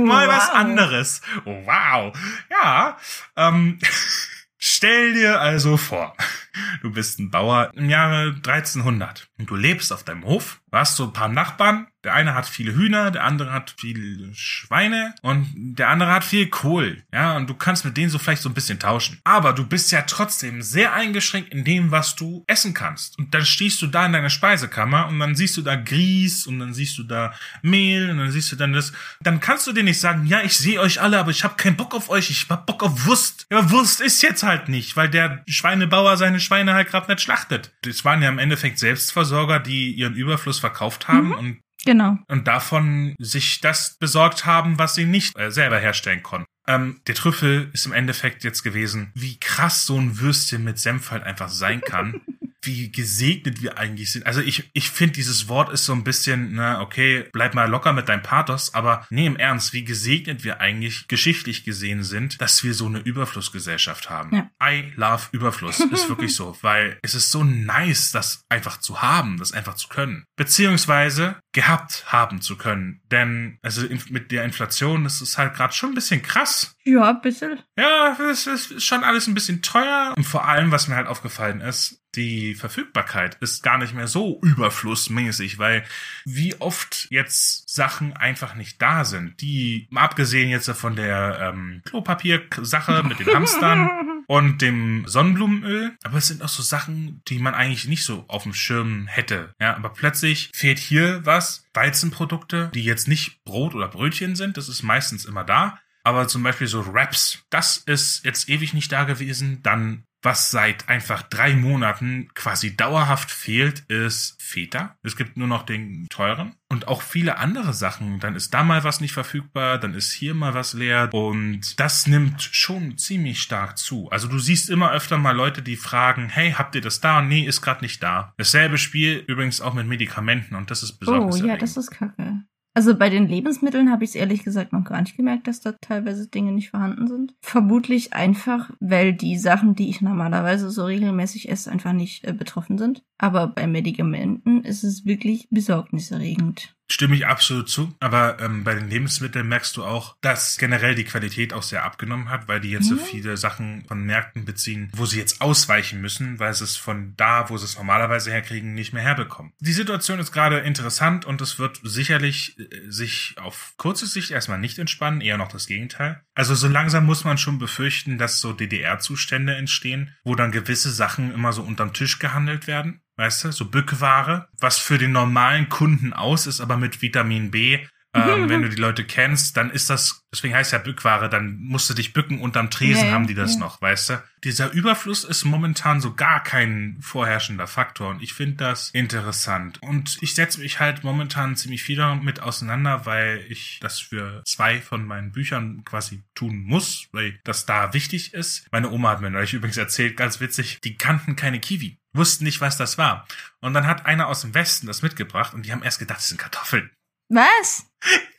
Mal was Wow. anderes. Wow. Ja. Ähm, stell dir also vor, du bist ein Bauer im Jahre 1300 und du lebst auf deinem Hof. Du hast so ein paar Nachbarn. Der eine hat viele Hühner, der andere hat viele Schweine und der andere hat viel Kohl. Ja, und du kannst mit denen so vielleicht so ein bisschen tauschen. Aber du bist ja trotzdem sehr eingeschränkt in dem, was du essen kannst. Und dann stehst du da in deiner Speisekammer und dann siehst du da Grieß und dann siehst du da Mehl und dann siehst du dann das. Dann kannst du dir nicht sagen, ja, ich sehe euch alle, aber ich habe keinen Bock auf euch, ich hab Bock auf Wurst. Ja, Wurst ist jetzt halt nicht, weil der Schweinebauer seine Schweine halt gerade nicht schlachtet. Das waren ja im Endeffekt Selbstversorger, die ihren Überfluss verkauft haben und Genau. und davon sich das besorgt haben, was sie nicht äh, selber herstellen konnten. Ähm, der Trüffel ist im Endeffekt jetzt gewesen, wie krass so ein Würstchen mit Senf halt einfach sein kann. wie gesegnet wir eigentlich sind. Also ich, ich finde, dieses Wort ist so ein bisschen, na, okay, bleib mal locker mit deinem Pathos, aber nee, im Ernst, wie gesegnet wir eigentlich geschichtlich gesehen sind, dass wir so eine Überflussgesellschaft haben. Ja. I love Überfluss. Ist wirklich so, weil es ist so nice, das einfach zu haben, das einfach zu können. Beziehungsweise gehabt haben zu können. Denn, also mit der Inflation, das ist halt gerade schon ein bisschen krass. Ja, ein bisschen. Ja, es ist schon alles ein bisschen teuer. Und vor allem, was mir halt aufgefallen ist, die Verfügbarkeit ist gar nicht mehr so überflussmäßig, weil wie oft jetzt Sachen einfach nicht da sind. Die, abgesehen jetzt von der ähm, Klopapier-Sache mit den Hamstern und dem Sonnenblumenöl, aber es sind auch so Sachen, die man eigentlich nicht so auf dem Schirm hätte. Ja, aber plötzlich fehlt hier was, Weizenprodukte, die jetzt nicht Brot oder Brötchen sind, das ist meistens immer da. Aber zum Beispiel so Wraps, das ist jetzt ewig nicht da gewesen. Dann was seit einfach drei Monaten quasi dauerhaft fehlt, ist Feta. Es gibt nur noch den teuren. Und auch viele andere Sachen. Dann ist da mal was nicht verfügbar, dann ist hier mal was leer. Und das nimmt schon ziemlich stark zu. Also du siehst immer öfter mal Leute, die fragen, hey, habt ihr das da? Nee, ist gerade nicht da. Dasselbe Spiel übrigens auch mit Medikamenten und das ist besonders. Oh ja, das ist kacke. Also bei den Lebensmitteln habe ich es ehrlich gesagt noch gar nicht gemerkt, dass da teilweise Dinge nicht vorhanden sind. Vermutlich einfach, weil die Sachen, die ich normalerweise so regelmäßig esse, einfach nicht äh, betroffen sind. Aber bei Medikamenten ist es wirklich besorgniserregend. Stimme ich absolut zu. Aber ähm, bei den Lebensmitteln merkst du auch, dass generell die Qualität auch sehr abgenommen hat, weil die jetzt mhm. so viele Sachen von Märkten beziehen, wo sie jetzt ausweichen müssen, weil sie es von da, wo sie es normalerweise herkriegen, nicht mehr herbekommen. Die Situation ist gerade interessant und es wird sicherlich äh, sich auf kurze Sicht erstmal nicht entspannen, eher noch das Gegenteil. Also so langsam muss man schon befürchten, dass so DDR-Zustände entstehen, wo dann gewisse Sachen immer so unterm Tisch gehandelt werden weißt du, so Bückware, was für den normalen Kunden aus ist, aber mit Vitamin B. Ähm, wenn du die Leute kennst, dann ist das, deswegen heißt ja Bückware, dann musst du dich bücken unterm Tresen, ja, haben die das ja. noch, weißt du? Dieser Überfluss ist momentan so gar kein vorherrschender Faktor und ich finde das interessant. Und ich setze mich halt momentan ziemlich viel damit auseinander, weil ich das für zwei von meinen Büchern quasi tun muss, weil das da wichtig ist. Meine Oma hat mir neulich übrigens erzählt, ganz witzig, die kannten keine Kiwi wussten nicht, was das war. Und dann hat einer aus dem Westen das mitgebracht und die haben erst gedacht, das sind Kartoffeln. Was?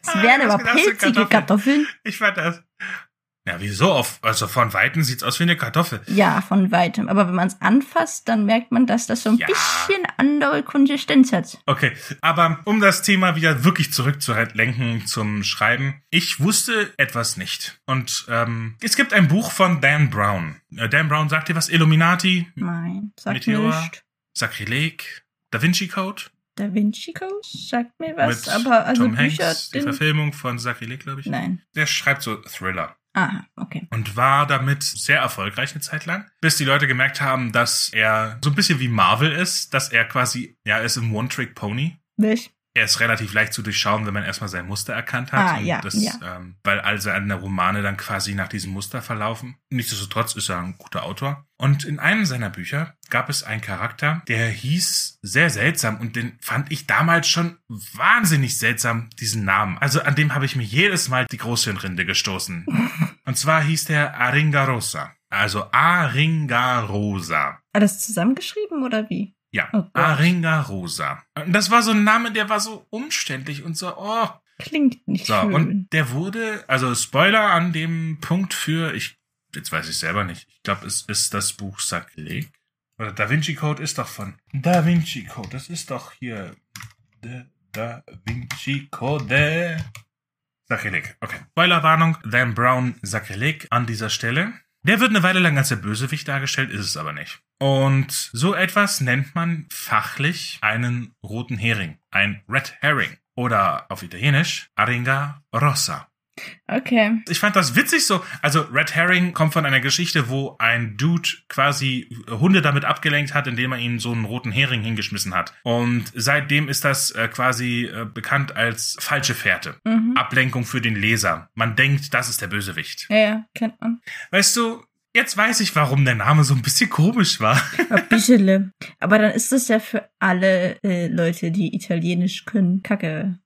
Das wären aber pilzige Kartoffeln. Kartoffeln. Ich fand das. Ja, wieso? Auf, also von Weitem sieht's aus wie eine Kartoffel. Ja, von Weitem. Aber wenn man es anfasst, dann merkt man, dass das so ein ja. bisschen andere Konsistenz hat. Okay, aber um das Thema wieder wirklich zurückzulenken zum Schreiben. Ich wusste etwas nicht. Und ähm, es gibt ein Buch von Dan Brown. Äh, Dan Brown sagt dir was? Illuminati? Nein, sagt Meteor, nicht. Sakrileg? Da Vinci Code? Da Vinci Code sagt mir was, Mit aber also Tom Bücher, Hanks, die Verfilmung von Sakrileg, glaube ich. Nein. Der schreibt so Thriller. Ah, okay. Und war damit sehr erfolgreich eine Zeit lang, bis die Leute gemerkt haben, dass er so ein bisschen wie Marvel ist, dass er quasi, ja, ist ein One-Trick-Pony. Nicht? Er ist relativ leicht zu durchschauen, wenn man erstmal sein Muster erkannt hat. Ah, ja, das, ja. Ähm, weil all seine Romane dann quasi nach diesem Muster verlaufen. Nichtsdestotrotz ist er ein guter Autor. Und in einem seiner Bücher gab es einen Charakter, der hieß sehr seltsam und den fand ich damals schon wahnsinnig seltsam, diesen Namen. Also an dem habe ich mir jedes Mal die Großhirnrinde gestoßen. und zwar hieß der Aringarosa. Also Aringarosa. Hat das zusammengeschrieben oder wie? Ja, oh Aringa Rosa. Und das war so ein Name, der war so umständlich und so, oh. Klingt nicht so, schön. Und der wurde, also Spoiler an dem Punkt für, ich, jetzt weiß ich selber nicht, ich glaube, es ist das Buch Sakrileg. Oder Da Vinci Code ist doch von Da Vinci Code, das ist doch hier Da, da Vinci Code. Sakrileg, okay. Spoilerwarnung, Dan Brown Sakrileg an dieser Stelle. Der wird eine Weile lang als der Bösewicht dargestellt, ist es aber nicht. Und so etwas nennt man fachlich einen roten Hering, ein Red Herring oder auf Italienisch Aringa Rossa. Okay. Ich fand das witzig so. Also Red Herring kommt von einer Geschichte, wo ein Dude quasi Hunde damit abgelenkt hat, indem er ihnen so einen roten Hering hingeschmissen hat. Und seitdem ist das äh, quasi äh, bekannt als falsche Fährte. Mhm. Ablenkung für den Leser. Man denkt, das ist der Bösewicht. Ja, ja, kennt man. Weißt du, Jetzt weiß ich, warum der Name so ein bisschen komisch war. Ein bisschen. Aber dann ist das ja für alle äh, Leute, die Italienisch können, kacke.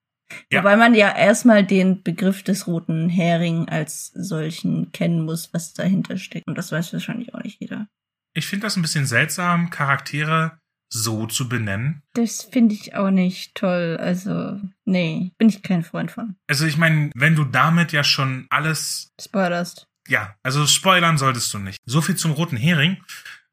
Ja. Wobei man ja erstmal den Begriff des roten Hering als solchen kennen muss, was dahinter steckt. Und das weiß wahrscheinlich auch nicht jeder. Ich finde das ein bisschen seltsam, Charaktere so zu benennen. Das finde ich auch nicht toll. Also, nee, bin ich kein Freund von. Also ich meine, wenn du damit ja schon alles spoilerst ja, also spoilern solltest du nicht. So viel zum roten Hering.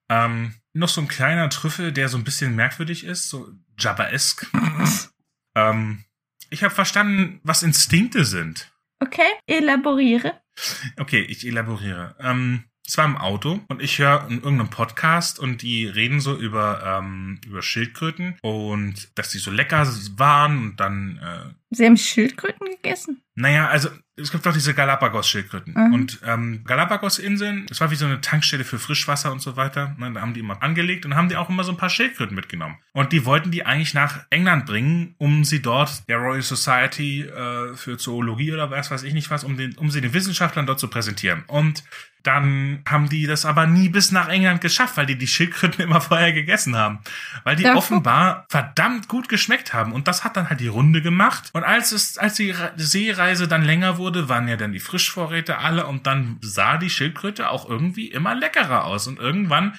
Ähm, noch so ein kleiner Trüffel, der so ein bisschen merkwürdig ist, so Jabba-esque. ähm, ich habe verstanden, was Instinkte sind. Okay, elaboriere. Okay, ich elaboriere. Ähm, es war im Auto und ich höre in irgendeinem Podcast und die reden so über, ähm, über Schildkröten und dass die so lecker waren und dann. Äh, Sie haben Schildkröten gegessen? Naja, also es gibt doch diese Galapagos-Schildkröten. Mhm. Und ähm, Galapagos-Inseln, das war wie so eine Tankstelle für Frischwasser und so weiter. Ne, da haben die immer angelegt und haben die auch immer so ein paar Schildkröten mitgenommen. Und die wollten die eigentlich nach England bringen, um sie dort der Royal Society äh, für Zoologie oder was weiß ich nicht was, um, den, um sie den Wissenschaftlern dort zu präsentieren. Und dann haben die das aber nie bis nach England geschafft, weil die die Schildkröten immer vorher gegessen haben. Weil die Ja, offenbar verdammt gut geschmeckt haben. Und das hat dann halt die Runde gemacht. Und als es, als die Re- Seereise dann länger wurde, waren ja dann die Frischvorräte alle und dann sah die Schildkröte auch irgendwie immer leckerer aus. Und irgendwann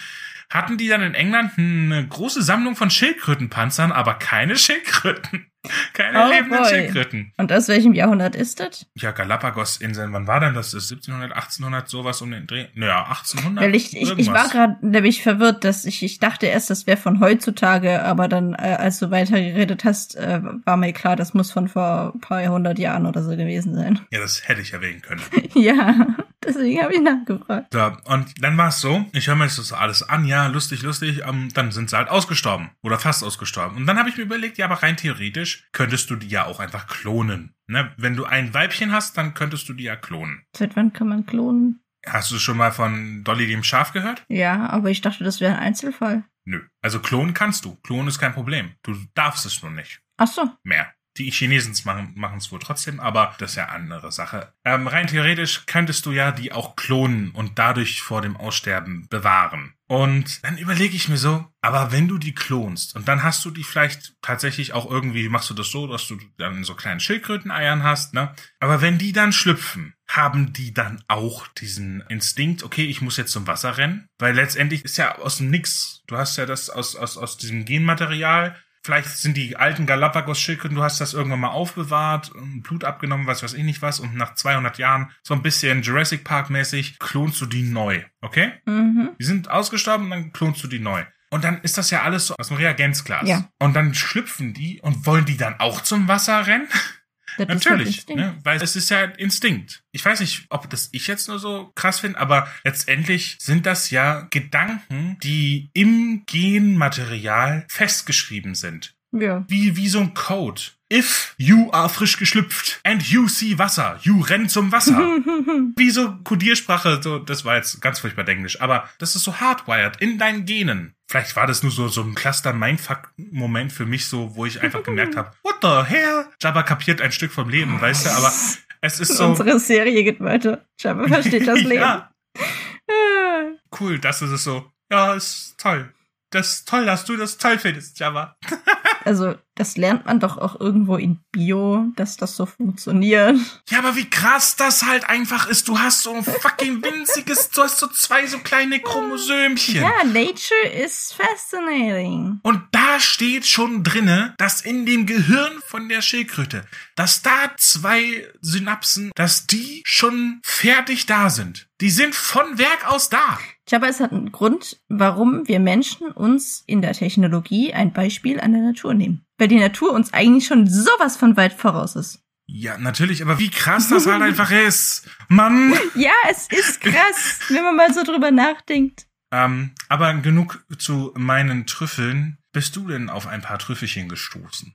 hatten die dann in England eine große Sammlung von Schildkrötenpanzern, aber keine Schildkröten. Keine Oh lebenden boy. Schildkröten. Und aus welchem Jahrhundert ist das? Ja, Galapagos-Inseln, wann war denn das? Das ist 1700, 1800, sowas um den Dreh? Naja, 1800. Weil ich, ich, ich war gerade nämlich verwirrt, dass ich, ich dachte erst, das wäre von heutzutage, aber dann, äh, als du weiter geredet hast, äh, war mir klar, das muss von vor ein paar hundert Jahren oder so gewesen sein. Ja, das hätte ich erwähnen können. ja, deswegen habe ich nachgefragt. So, und dann war es so, ich höre mir das alles an, ja, lustig, lustig, ähm, dann sind sie halt ausgestorben oder fast ausgestorben. Und dann habe ich mir überlegt, ja, aber rein theoretisch könntest du die ja auch einfach klonen. Ne? Wenn du ein Weibchen hast, dann könntest du die ja klonen. Seit wann kann man klonen? Hast du schon mal von Dolly dem Schaf gehört? Ja, aber ich dachte, das wäre ein Einzelfall. Nö. Also klonen kannst du. Klonen ist kein Problem. Du darfst es nur nicht. Ach so. mehr. Die Chinesen machen machen es wohl trotzdem, aber das ist ja andere Sache. Ähm, rein theoretisch könntest du ja die auch klonen und dadurch vor dem Aussterben bewahren. Und dann überlege ich mir so, aber wenn du die klonst und dann hast du die vielleicht tatsächlich auch irgendwie, machst du das so, dass du dann so kleinen Schildkröteneiern hast, ne? Aber wenn die dann schlüpfen, haben die dann auch diesen Instinkt, okay, ich muss jetzt zum Wasser rennen? Weil letztendlich ist ja aus dem Nix, du hast ja das aus, aus, aus diesem Genmaterial, Vielleicht sind die alten Galapagos-Schildkröten, du hast das irgendwann mal aufbewahrt, Blut abgenommen, was weiß ich nicht was, und nach 200 Jahren, so ein bisschen Jurassic Park-mäßig, klonst du die neu, okay? Mhm. Die sind ausgestorben und dann klonst du die neu. Und dann ist das ja alles so aus dem Reagenzglas. Ja. Und dann schlüpfen die und wollen die dann auch zum Wasser rennen? Das halt Natürlich, ne? weil es ist ja Instinkt. Ich weiß nicht, ob das ich jetzt nur so krass finde, aber letztendlich sind das ja Gedanken, die im Genmaterial festgeschrieben sind. Ja. Wie, wie so ein Code. If you are frisch geschlüpft and you see Wasser, you renn zum Wasser. wie so Codiersprache, so, das war jetzt ganz furchtbar englisch, aber das ist so hardwired in deinen Genen. Vielleicht war das nur so, so ein Cluster-Mindfuck-Moment für mich so, wo ich einfach gemerkt habe, what the hell? Jabba kapiert ein Stück vom Leben, weißt du, aber es ist so, Unsere Serie geht weiter. Jabba versteht das Leben. ja, cool, das ist es so. Ja, ist toll. Das ist toll, dass du das toll findest, Jabba. Also, das lernt man doch auch irgendwo in Bio, dass das so funktioniert. Ja, aber wie krass das halt einfach ist. Du hast so ein fucking winziges, du hast so zwei so kleine Chromosömchen. Ja, Nature is fascinating. Und da steht schon drinne, dass in dem Gehirn von der Schildkröte, dass da zwei Synapsen, dass die schon fertig da sind. Die sind von Werk aus da. Jabba, es hat einen Grund, warum wir Menschen uns in der Technologie ein Beispiel an der Natur nehmen. Weil die Natur uns eigentlich schon sowas von weit voraus ist. Ja, natürlich, aber wie krass das halt einfach ist. Mann. Ja, es ist krass, wenn man mal so drüber nachdenkt. Ähm, aber genug zu meinen Trüffeln. Bist du denn auf ein paar Trüffelchen gestoßen?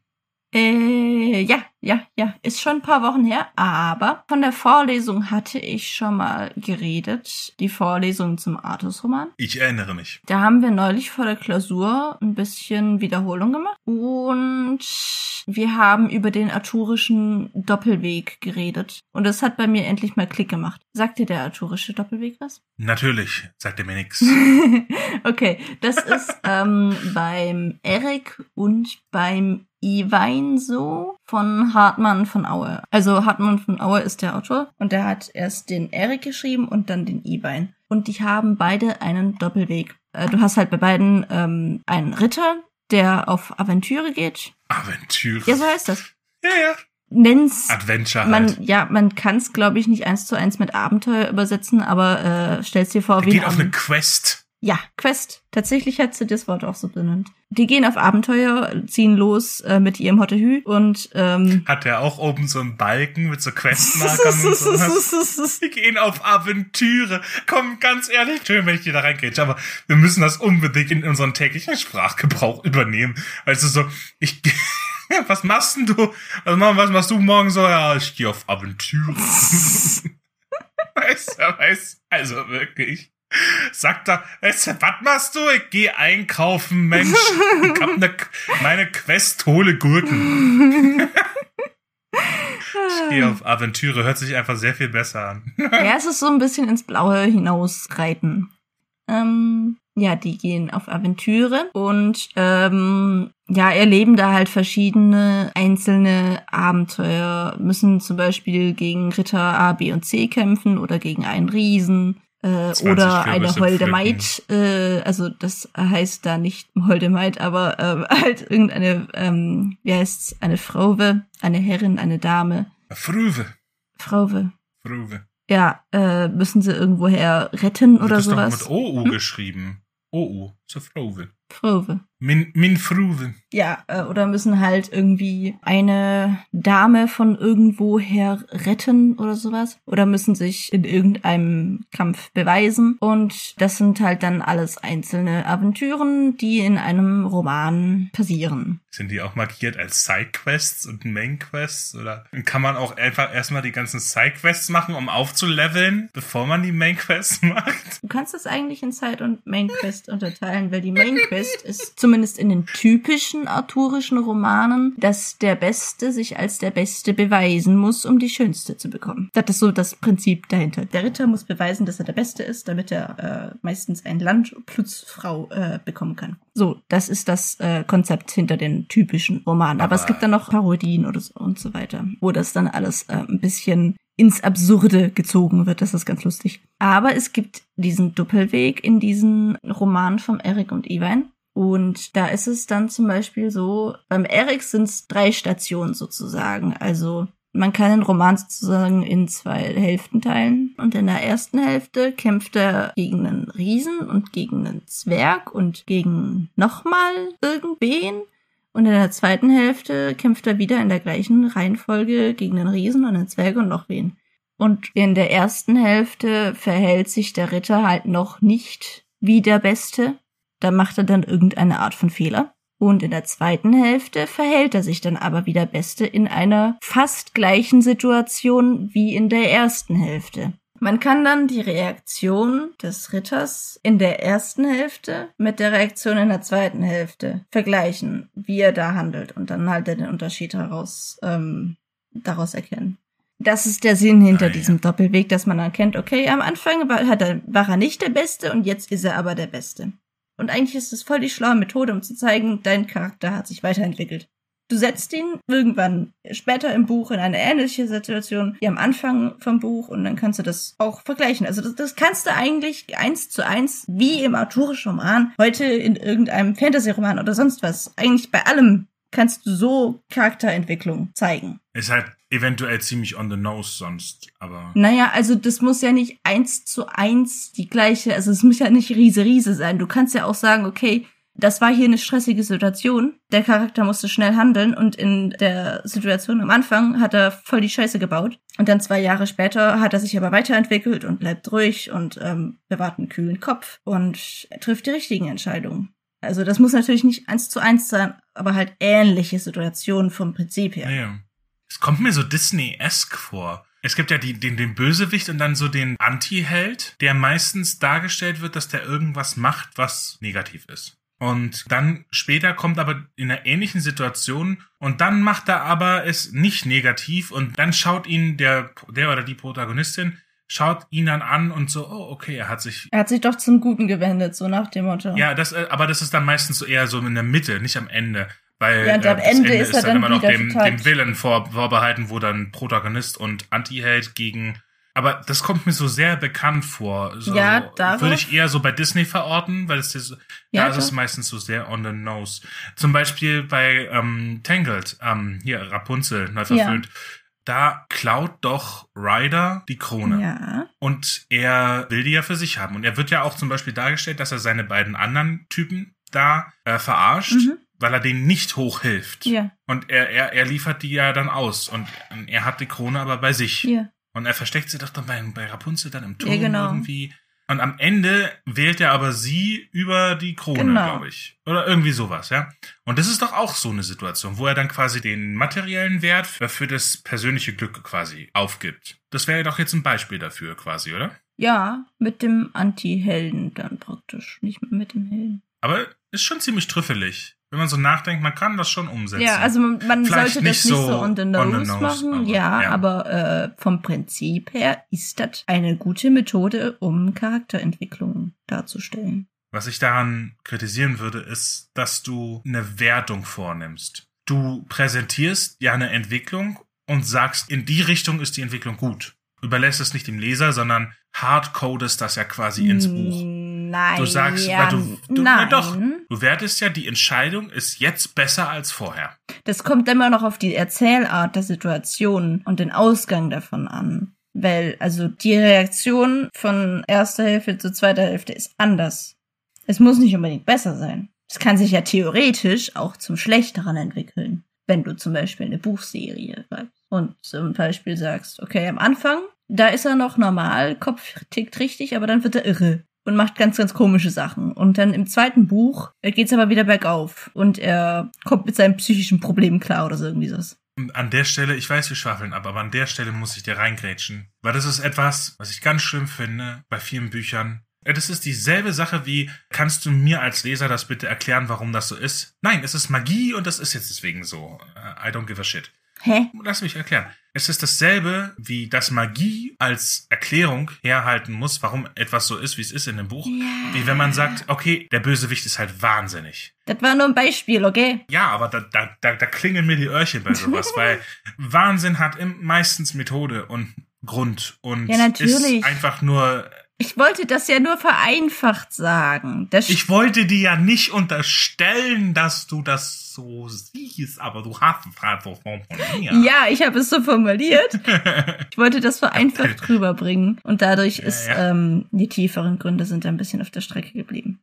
Äh, ja, ja, ja, ist schon ein paar Wochen her, aber von der Vorlesung hatte ich schon mal geredet, die Vorlesung zum Artus-Roman. Ich erinnere mich. Da haben wir neulich vor der Klausur ein bisschen Wiederholung gemacht und wir haben über den arturischen Doppelweg geredet. Und das hat bei mir endlich mal Klick gemacht. Sagt dir der arturische Doppelweg was? Natürlich, sagt er mir nix. okay, das ist ähm, beim Eric und beim Iwein so von Hartmann von Aue. Also Hartmann von Aue ist der Autor und der hat erst den Eric geschrieben und dann den Iwein. Und die haben beide einen Doppelweg. Äh, du hast halt bei beiden ähm, einen Ritter, der auf Aventüre geht. Aventüre. Ja, so heißt das. Ja, ja. nenn's Adventure man halt. ja, man kann es glaube ich nicht eins zu eins mit Abenteuer übersetzen, aber äh, stell's dir vor, Er wie geht auf eine Quest. ja, Quest. Tatsächlich hat sie das Wort auch so benannt. Die gehen auf Abenteuer, ziehen los äh, mit ihrem Hottehü und ähm, Hat er auch oben so einen Balken mit so Questmarkern und sowas. Wir gehen auf Aventüre. Komm, ganz ehrlich, schön, wenn ich dir da reingrätsche, aber wir müssen das unbedingt in unseren täglichen Sprachgebrauch übernehmen. Also so, ich, was machst denn du? Was, mach- was machst du morgen so? Ja, ich gehe auf Aventüre. weißt du, weißt, also wirklich. Sagt er, was machst du? Ich gehe einkaufen, Mensch. Ich hab ne, meine Quest hole Gurken. Ich gehe auf Aventüre, hört sich einfach sehr viel besser an. ja, es ist so ein bisschen ins Blaue hinausreiten. Ähm, ja, die gehen auf Aventüre und ähm, ja, erleben da halt verschiedene einzelne Abenteuer, müssen zum Beispiel gegen Ritter A, B und C kämpfen oder gegen einen Riesen. Äh, 20 oder eine Holde. Maid, äh, also das heißt da nicht Holde Maid, aber ähm, halt irgendeine, ähm, wie heißt's, eine Frauwe, eine Herrin, eine Dame, Früwe. Frauwe. Früwe. Ja, äh, müssen sie irgendwoher retten oder Wird das sowas? doch mit OU Hm? geschrieben. OU. So Früwe. Frauwe. Min, min Früwe. Ja, äh, oder müssen halt irgendwie eine Dame von irgendwoher retten oder sowas. Oder müssen sich in irgendeinem Kampf beweisen. Und das sind halt dann alles einzelne Aventüren, die in einem Roman passieren. Sind die auch markiert als Sidequests und Mainquests? Oder kann man auch einfach erstmal die ganzen Sidequests machen, um aufzuleveln, bevor man die Mainquests macht? Du kannst das eigentlich in Side- und Main Quest unterteilen, weil die Main Quest ist zumindest in den typischen arthurischen Romanen, dass der Beste sich als der Beste beweisen muss, um die Schönste zu bekommen. Das ist so das Prinzip dahinter. Der Ritter muss beweisen, dass er der Beste ist, damit er äh, meistens ein Land plus Frau äh, bekommen kann. So, das ist das äh, Konzept hinter den typischen Romanen. Aber, es Aber- gibt dann noch Parodien oder so und so weiter, wo das dann alles äh, ein bisschen ins Absurde gezogen wird. Das ist ganz lustig. Aber es gibt diesen Doppelweg in diesen Roman von Eric und Ivan. Und da ist es dann zum Beispiel so, beim Eric sind es drei Stationen sozusagen. Also man kann den Roman sozusagen in zwei Hälften teilen. Und in der ersten Hälfte kämpft er gegen einen Riesen und gegen einen Zwerg und gegen nochmal irgendwen. Und in der zweiten Hälfte kämpft er wieder in der gleichen Reihenfolge gegen den Riesen und den Zwerg und noch wen. Und in der ersten Hälfte verhält sich der Ritter halt noch nicht wie der Beste. Da macht er dann irgendeine Art von Fehler. Und in der zweiten Hälfte verhält er sich dann aber wie der Beste in einer fast gleichen Situation wie in der ersten Hälfte. Man kann dann die Reaktion des Ritters in der ersten Hälfte mit der Reaktion in der zweiten Hälfte vergleichen, wie er da handelt und dann halt den Unterschied heraus ähm, daraus erkennen. Das ist der Sinn hinter Ah, ja. diesem Doppelweg, dass man erkennt, okay, am Anfang war, er, war er nicht der Beste und jetzt ist er aber der Beste. Und eigentlich ist es voll die schlaue Methode, um zu zeigen, dein Charakter hat sich weiterentwickelt. Du setzt ihn irgendwann später im Buch in eine ähnliche Situation wie am Anfang vom Buch und dann kannst du das auch vergleichen. Also das, das kannst du eigentlich eins zu eins wie im arthurischen Roman, heute in irgendeinem Fantasy-Roman oder sonst was. Eigentlich bei allem kannst du so Charakterentwicklung zeigen. Ist halt eventuell ziemlich on the nose sonst, aber. Naja, also das muss ja nicht eins zu eins die gleiche, also es muss ja nicht Riese Riese sein. Du kannst ja auch sagen, okay, das war hier eine stressige Situation. Der Charakter musste schnell handeln und in der Situation am Anfang hat er voll die Scheiße gebaut. Und dann zwei Jahre später hat er sich aber weiterentwickelt und bleibt ruhig und ähm, bewahrt einen kühlen Kopf und trifft die richtigen Entscheidungen. Also das muss natürlich nicht eins zu eins sein, aber halt ähnliche Situationen vom Prinzip her. Naja. Es kommt mir so Disney-esque vor. Es gibt ja die, den, den Bösewicht und dann so den Anti-Held, der meistens dargestellt wird, dass der irgendwas macht, was negativ ist. Und dann später kommt aber in einer ähnlichen Situation und dann macht er aber es nicht negativ und dann schaut ihn der, der oder die Protagonistin, schaut ihn dann an und so, oh, okay, er hat sich Er hat sich doch zum Guten gewendet, so nach dem Motto. ja, das, äh, aber das ist dann meistens so eher so in der Mitte, nicht am Ende. Weil Ja, und am das Ende ist er dann immer noch dem, dem Willen vor, vorbehalten, wo dann Protagonist und Anti-Held gegen Aber das kommt mir so sehr bekannt vor. So, Ja, darauf- Würde ich eher so bei Disney verorten, weil es ist, Ja, da ist es meistens so sehr on the nose. Zum Beispiel bei ähm, Tangled, ähm, hier Rapunzel, neu verfilmt. Da klaut doch Ryder die Krone. Ja. Und er will die ja für sich haben. Und er wird ja auch zum Beispiel dargestellt, dass er seine beiden anderen Typen da äh, verarscht, Mhm. weil er denen nicht hochhilft. Ja. Und er, er, er liefert die ja dann aus. Und er hat die Krone aber bei sich. Ja. Und er versteckt sie doch dann bei, bei Rapunzel dann im Turm Ja, genau. irgendwie. Und am Ende wählt er aber sie über die Krone, Genau. glaube ich. Oder irgendwie sowas, ja. Und das ist doch auch so eine Situation, wo er dann quasi den materiellen Wert für das persönliche Glück quasi aufgibt. Das wäre doch jetzt ein Beispiel dafür quasi, oder? Ja, mit dem Anti-Helden dann praktisch. Nicht mit dem Helden. Aber ist schon ziemlich trüffelig. Wenn man so nachdenkt, man kann das schon umsetzen. Ja, also man, man sollte das nicht so so on the on nose, the nose, machen. aber- ja, ja. aber äh, vom Prinzip her ist das eine gute Methode, um Charakterentwicklungen darzustellen. Was ich daran kritisieren würde, ist, dass du eine Wertung vornimmst. Du präsentierst ja eine Entwicklung und sagst, in die Richtung ist die Entwicklung gut. Überlässt es nicht dem Leser, sondern hardcodest das ja quasi ins Buch. Nein. Du sagst, ja, weil du, du nein. doch, du wertest ja, die Entscheidung ist jetzt besser als vorher. Das kommt immer noch auf die Erzählart der Situation und den Ausgang davon an. Weil, also, die Reaktion von erster Hälfte zu zweiter Hälfte ist anders. Es muss nicht unbedingt besser sein. Es kann sich ja theoretisch auch zum Schlechteren entwickeln. Wenn du zum Beispiel eine Buchserie schreibst und zum Beispiel sagst, okay, am Anfang, da ist er noch normal, Kopf tickt richtig, aber dann wird er irre und macht ganz, ganz komische Sachen. Und dann im zweiten Buch äh, geht's aber wieder bergauf und er kommt mit seinen psychischen Problemen klar oder so irgendwie sowas. An der Stelle, ich weiß, wir schwafeln ab, aber an der Stelle muss ich dir reingrätschen. Weil das ist etwas, was ich ganz schlimm finde bei vielen Büchern. Äh, Das ist dieselbe Sache wie, kannst du mir als Leser das bitte erklären, warum das so ist? Nein, es ist Magie und das ist jetzt deswegen so. Äh, I don't give a shit. Hä? Lass mich erklären. Es ist dasselbe, wie dass Magie als Erklärung herhalten muss, warum etwas so ist, wie es ist in dem Buch. Ja. Wie wenn man sagt, okay, der Bösewicht ist halt wahnsinnig. Das war nur ein Beispiel, okay? Ja, aber da, da, da, da klingeln mir die Öhrchen bei sowas, weil Wahnsinn hat meistens Methode und Grund und Ja, natürlich. ist einfach nur. Ich wollte das ja nur vereinfacht sagen. Das Ich wollte dir ja nicht unterstellen, dass du das so siehst, aber du hast es halt so mir. ja, ich habe es so formuliert. Ich wollte das vereinfacht rüberbringen und dadurch Ja, ist ja. ähm, die tieferen Gründe sind ein bisschen auf der Strecke geblieben.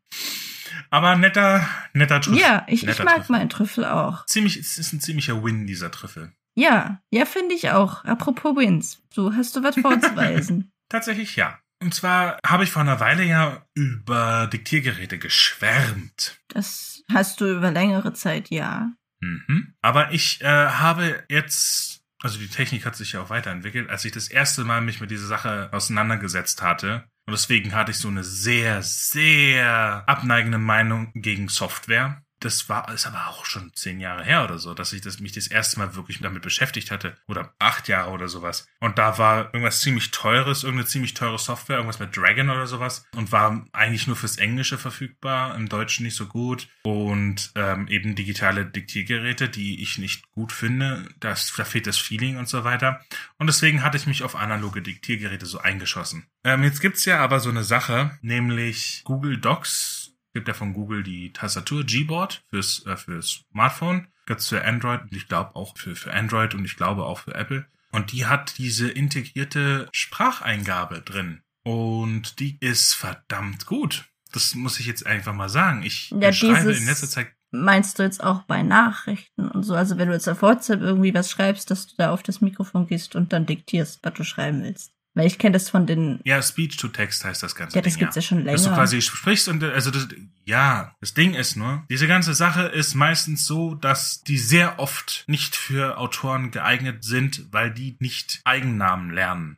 Aber netter, netter Trüffel. Ja, ich, ich mag Trüffel. meinen Trüffel auch. Ziemlich, es ist ein ziemlicher Win, dieser Trüffel. Ja, ja, finde ich auch. Apropos Wins, du hast du was vorzuweisen. Tatsächlich ja. Und zwar habe ich vor einer Weile ja über Diktiergeräte geschwärmt. Das hast du über längere Zeit, ja. Mhm. Aber ich äh, habe jetzt, also die Technik hat sich ja auch weiterentwickelt, als ich das erste Mal mich mit dieser Sache auseinandergesetzt hatte. Und deswegen hatte ich so eine sehr, sehr abneigende Meinung gegen Software. Das war, ist aber auch schon zehn Jahre her oder so, dass ich das, mich das erste Mal wirklich damit beschäftigt hatte. Oder acht Jahre oder sowas. Und da war irgendwas ziemlich teures, irgendeine ziemlich teure Software, irgendwas mit Dragon oder sowas. Und war eigentlich nur fürs Englische verfügbar, im Deutschen nicht so gut. Und ähm, eben digitale Diktiergeräte, die ich nicht gut finde. Das, da fehlt das Feeling und so weiter. Und deswegen hatte ich mich auf analoge Diktiergeräte so eingeschossen. Ähm, jetzt gibt's ja aber so eine Sache, nämlich Google Docs gibt ja von Google die Tastatur Gboard fürs, äh, fürs Smartphone. Gibt's für Android und ich glaube auch für, für Android und ich glaube auch für Apple. Und die hat diese integrierte Spracheingabe drin. Und die ist verdammt gut. Das muss ich jetzt einfach mal sagen. Ich Ja, schreibe in letzter Zeit Meinst du jetzt auch bei Nachrichten und so? Also wenn du jetzt auf WhatsApp irgendwie was schreibst, dass du da auf das Mikrofon gehst und dann diktierst, was du schreiben willst. Weil ich kenne das von den. Ja, Speech to Text heißt das Ganze. Ja, das Ding, gibt's ja schon Dass du länger. quasi sprichst und also das, ja, das Ding ist nur, diese ganze Sache ist meistens so, dass die sehr oft nicht für Autoren geeignet sind, weil die nicht Eigennamen lernen.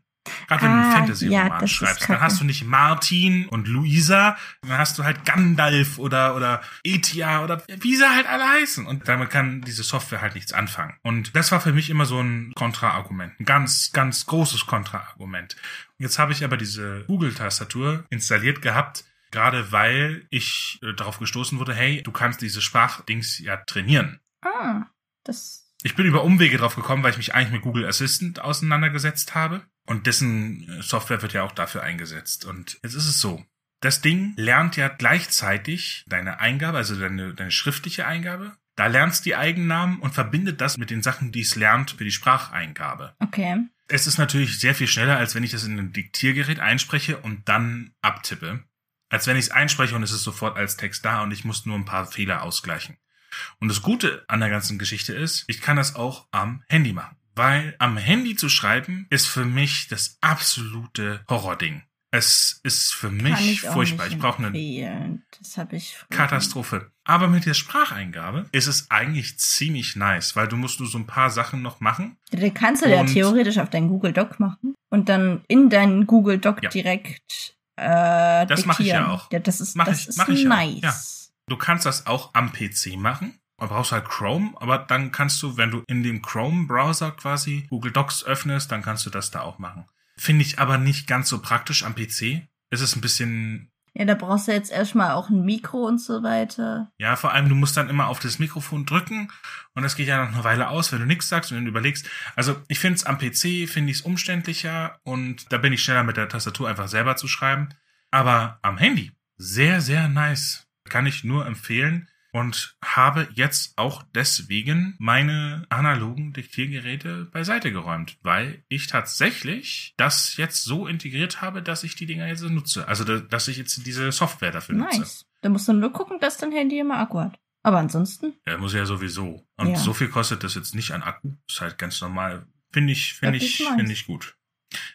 Gerade wenn du einen Ah, Fantasy-Roman ja, schreibst, dann hast du nicht Martin und Luisa, dann hast du halt Gandalf oder, oder Etia oder wie sie halt alle heißen. Und damit kann diese Software halt nichts anfangen. Und das war für mich immer so ein Kontraargument. Ein ganz, ganz großes Kontraargument. Jetzt habe ich aber diese Google-Tastatur installiert gehabt, gerade weil ich äh, darauf gestoßen wurde, hey, du kannst diese Sprachdings ja trainieren. Ah, das. Ich bin über Umwege drauf gekommen, weil ich mich eigentlich mit Google Assistant auseinandergesetzt habe. Und dessen äh, Software wird ja auch dafür eingesetzt. Und jetzt ist es so. Das Ding lernt ja gleichzeitig deine Eingabe, also deine, deine schriftliche Eingabe. Da lernst die Eigennamen und verbindet das mit den Sachen, die es lernt für die Spracheingabe. Okay. Es ist natürlich sehr viel schneller, als wenn ich das in ein Diktiergerät einspreche und dann abtippe. Als wenn ich es einspreche und es ist sofort als Text da und ich muss nur ein paar Fehler ausgleichen. Und das Gute an der ganzen Geschichte ist, ich kann das auch am Handy machen. Weil am Handy zu schreiben ist für mich das absolute Horrording. Es ist für mich ich furchtbar. Ich brauche eine empfehlen. Das habe ich. Katastrophe. Aber mit der Spracheingabe ist es eigentlich ziemlich nice, weil du musst nur so ein paar Sachen noch machen. Den kannst du ja theoretisch auf deinen Google Doc machen und dann in deinen Google Doc Ja. direkt äh, Das mach ich ja auch. Ja, das ist, Mach das ich- ist nice. ja. Du kannst das auch am PC machen. Du brauchst halt Chrome, aber dann kannst du, wenn du in dem Chrome-Browser quasi Google Docs öffnest, dann kannst du das da auch machen. Finde ich aber nicht ganz so praktisch am PC. Es ist ein bisschen, Ja, da brauchst du jetzt erstmal auch ein Mikro und so weiter. ja, vor allem, du musst dann immer auf das Mikrofon drücken und das geht ja noch eine Weile aus, wenn du nichts sagst und du überlegst. Also ich finde es am PC, finde ich es umständlicher und da bin ich schneller mit der Tastatur einfach selber zu schreiben. Aber am Handy, sehr, sehr nice. Kann ich nur empfehlen und habe jetzt auch deswegen meine analogen Diktiergeräte beiseite geräumt, weil ich tatsächlich das jetzt so integriert habe, dass ich die Dinger jetzt nutze. Also, da- dass ich jetzt diese Software dafür nutze. Nice. Da musst du nur gucken, dass dein Handy immer Akku hat. Aber ansonsten, Ja, muss ja sowieso. Und Ja. so viel kostet das jetzt nicht an Akku. Ist halt ganz normal. Finde ich, finde ich, finde ich gut.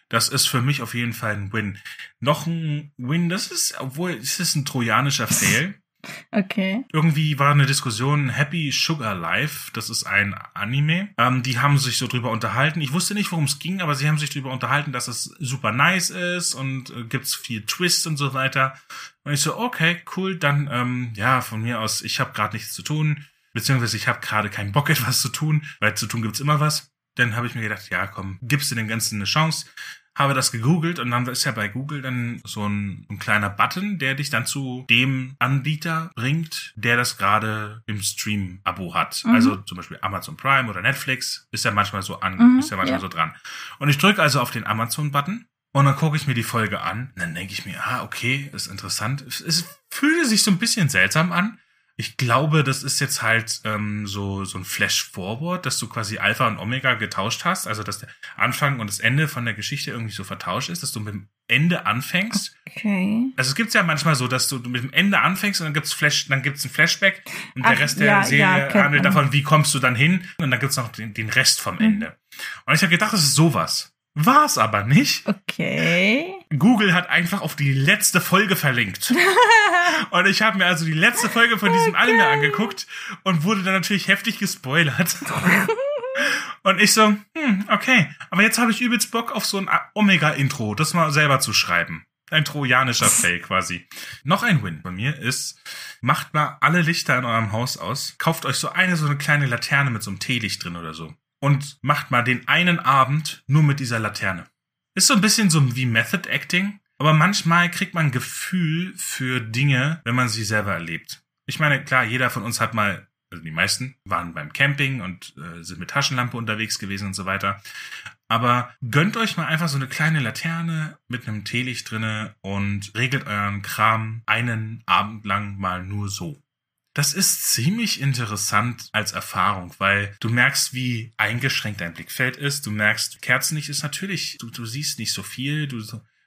Das ist für mich auf jeden Fall ein Win. Noch ein Win, das ist, obwohl, es ist ein trojanischer Fail. okay. Irgendwie war eine Diskussion Happy Sugar Life, das ist ein Anime. Ähm, die haben sich so drüber unterhalten. Ich wusste nicht, worum es ging, aber sie haben sich drüber unterhalten, dass es super nice ist und äh, gibt's viel Twists und so weiter. Und ich so, okay, cool, dann ähm, ja, von mir aus, ich habe gerade nichts zu tun, beziehungsweise ich habe gerade keinen Bock etwas zu tun, weil zu tun gibt's immer was. Dann habe ich mir gedacht, ja, komm, gibst du dem Ganzen eine Chance habe das gegoogelt und dann ist ja bei Google dann so ein, ein kleiner Button, der dich dann zu dem Anbieter bringt, der das gerade im Stream-Abo hat. Mhm. Also zum Beispiel Amazon Prime oder Netflix ist ja manchmal so an, Mhm, ist ja manchmal ja. so dran. Und ich drücke also auf den Amazon-Button und dann gucke ich mir die Folge an. Und dann denke ich mir, ah, okay, ist interessant. Es, es fühlte sich so ein bisschen seltsam an. Ich glaube, das ist jetzt halt ähm, so, so ein Flash-Forward, dass du quasi Alpha und Omega getauscht hast. Also, dass der Anfang und das Ende von der Geschichte irgendwie so vertauscht ist, dass du mit dem Ende anfängst. Okay. Also, es gibt ja manchmal so, dass du mit dem Ende anfängst und dann gibt's Flash, dann gibt's ein Flashback und Ach, der Rest der ja, Serie ja, handelt davon, wie kommst du dann hin und dann gibt's noch den, den Rest vom Mhm. Ende. Und ich habe gedacht, das ist sowas. War es aber nicht. Okay. Google hat einfach auf die letzte Folge verlinkt. Und ich habe mir also die letzte Folge von diesem Anime angeguckt und wurde dann natürlich heftig gespoilert. Und ich so, hm, okay, aber jetzt habe ich übelst Bock auf so ein Omega-Intro, das mal selber zu schreiben. Ein trojanischer Fail quasi. Noch ein Win von mir ist, macht mal alle Lichter in eurem Haus aus, kauft euch so eine, so eine kleine Laterne mit so einem Teelicht drin oder so. Und macht mal den einen Abend nur mit dieser Laterne. Ist so ein bisschen so wie Method Acting, aber manchmal kriegt man Gefühl für Dinge, wenn man sie selber erlebt. Ich meine, klar, jeder von uns hat mal, also die meisten waren beim Camping und äh, sind mit Taschenlampe unterwegs gewesen und so weiter. Aber gönnt euch mal einfach so eine kleine Laterne mit einem Teelicht drinne und regelt euren Kram einen Abend lang mal nur so. Das ist ziemlich interessant als Erfahrung, weil du merkst, wie eingeschränkt dein Blickfeld ist. Du merkst, Kerzenlicht ist natürlich, du, du siehst nicht so viel, du,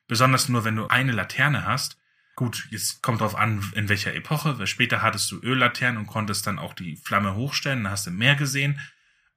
besonders nur, wenn du eine Laterne hast. Gut, jetzt kommt drauf an, in welcher Epoche, weil später hattest du Öllaternen und konntest dann auch die Flamme hochstellen, dann hast du mehr gesehen.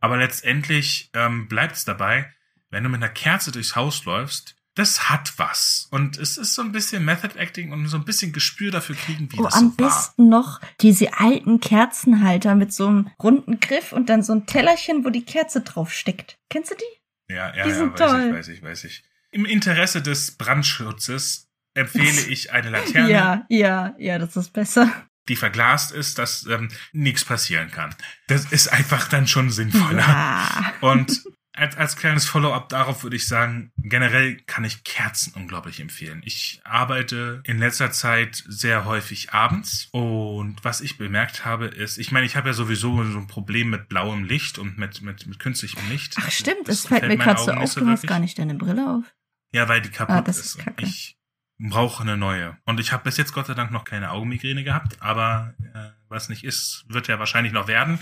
Aber letztendlich ähm, bleibt es dabei, wenn du mit einer Kerze durchs Haus läufst, das hat was. Und es ist so ein bisschen Method Acting und so ein bisschen Gespür dafür kriegen, wie Oh, das am so war. besten noch diese alten Kerzenhalter mit so einem runden Griff und dann so ein Tellerchen, wo die Kerze drauf steckt. Kennst du die? Ja, ja, Die ja, sind weiß toll. ich, weiß ich, weiß ich. Im Interesse des Brandschutzes empfehle ich eine Laterne, Ja, ja, ja, das ist besser. die verglast ist, dass ähm, nichts passieren kann. Das ist einfach dann schon sinnvoller. Ja. Und als, als kleines Follow-up darauf würde ich sagen, generell kann ich Kerzen unglaublich empfehlen. Ich arbeite in letzter Zeit sehr häufig abends und was ich bemerkt habe ist, ich meine, ich habe ja sowieso so ein Problem mit blauem Licht und mit, mit, mit künstlichem Licht. Ach stimmt, das, das fällt mir gerade so auf, du hast gar nicht deine Brille auf. Ja, weil die kaputt ah, das ist. ist ich brauche eine neue. Und ich habe bis jetzt Gott sei Dank noch keine Augenmigräne gehabt, aber äh, was nicht ist, wird ja wahrscheinlich noch werden.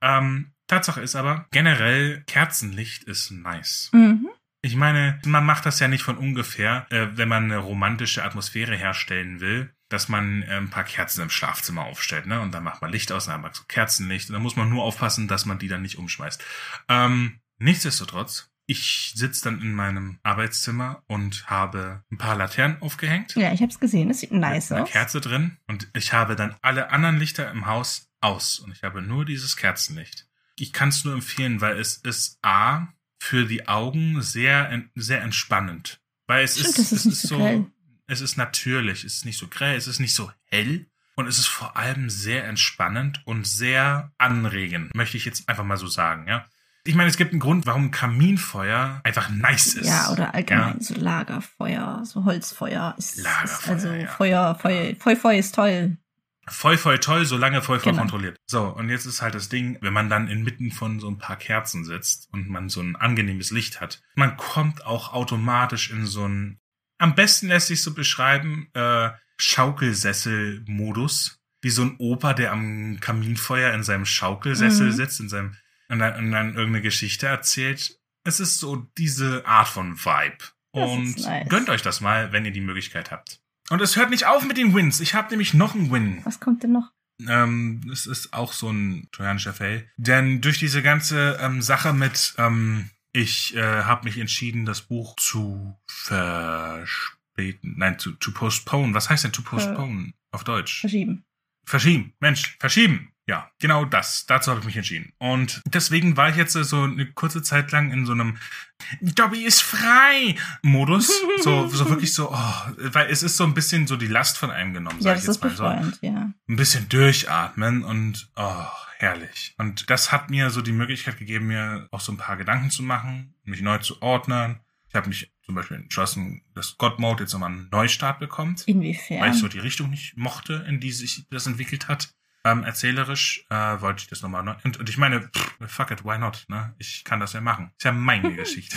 Ähm, Tatsache ist aber, generell Kerzenlicht ist nice. Mhm. Ich meine, man macht das ja nicht von ungefähr, äh, wenn man eine romantische Atmosphäre herstellen will, dass man äh, ein paar Kerzen im Schlafzimmer aufstellt, ne? Und dann macht man Licht aus, dann macht so Kerzenlicht. Und dann muss man nur aufpassen, dass man die dann nicht umschmeißt. Ähm, nichtsdestotrotz, ich sitze dann in meinem Arbeitszimmer und habe ein paar Laternen aufgehängt. Ja, ich habe es gesehen. Es sieht nice aus. Eine Kerze drin und ich habe dann alle anderen Lichter im Haus aus und ich habe nur dieses Kerzenlicht. Ich kann es nur empfehlen, weil es ist A für die Augen sehr sehr entspannend, weil es Stimmt, ist, es ist so, so es ist natürlich, es ist nicht so grell, es ist nicht so hell und es ist vor allem sehr entspannend und sehr anregend, möchte ich jetzt einfach mal so sagen, ja. Ich meine, es gibt einen Grund, warum Kaminfeuer einfach nice ist. Ja, oder allgemein ja. so Lagerfeuer, so Holzfeuer ist, Lagerfeuer, ist also ja. Feuer, Feuer, Feuer, Feuer ist toll. Voll, voll toll, solange voll, voll genau. kontrolliert. So, und jetzt ist halt das Ding, wenn man dann inmitten von so ein paar Kerzen sitzt und man so ein angenehmes Licht hat, man kommt auch automatisch in so ein, am besten lässt sich so beschreiben, äh, Schaukelsessel-Modus. Wie so ein Opa, der am Kaminfeuer in seinem Schaukelsessel mhm. sitzt, in seinem und dann, und dann irgendeine Geschichte erzählt. Es ist so diese Art von Vibe. Das und nice. gönnt euch das mal, wenn ihr die Möglichkeit habt. Und es hört nicht auf mit den Wins. Ich habe nämlich noch einen Win. Was kommt denn noch? Ähm, es ist auch so ein trojanischer Fail. Denn durch diese ganze ähm, Sache mit, ähm, ich äh, habe mich entschieden, das Buch zu verspäten. Nein, zu, to postpone. Was heißt denn to postpone äh, auf Deutsch? Verschieben. Verschieben. Mensch, verschieben. Ja, genau das. Dazu habe ich mich entschieden. Und deswegen war ich jetzt so eine kurze Zeit lang in so einem Dobby ist frei Modus. So, so wirklich so, oh, weil es ist so ein bisschen so die Last von einem genommen, ja, sag ich jetzt mal so. Ja. Ein bisschen durchatmen und oh, herrlich. Und das hat mir so die Möglichkeit gegeben, mir auch so ein paar Gedanken zu machen, mich neu zu ordnen. Ich habe mich zum Beispiel entschlossen, dass God Mode jetzt nochmal einen Neustart bekommt. Inwiefern? Weil ich so die Richtung nicht mochte, in die sich das entwickelt hat. Ähm, erzählerisch äh, wollte ich das nochmal. Ne? Und, und ich meine, pff, fuck it, why not? Ne? Ich kann das ja machen. Ist ja meine Geschichte.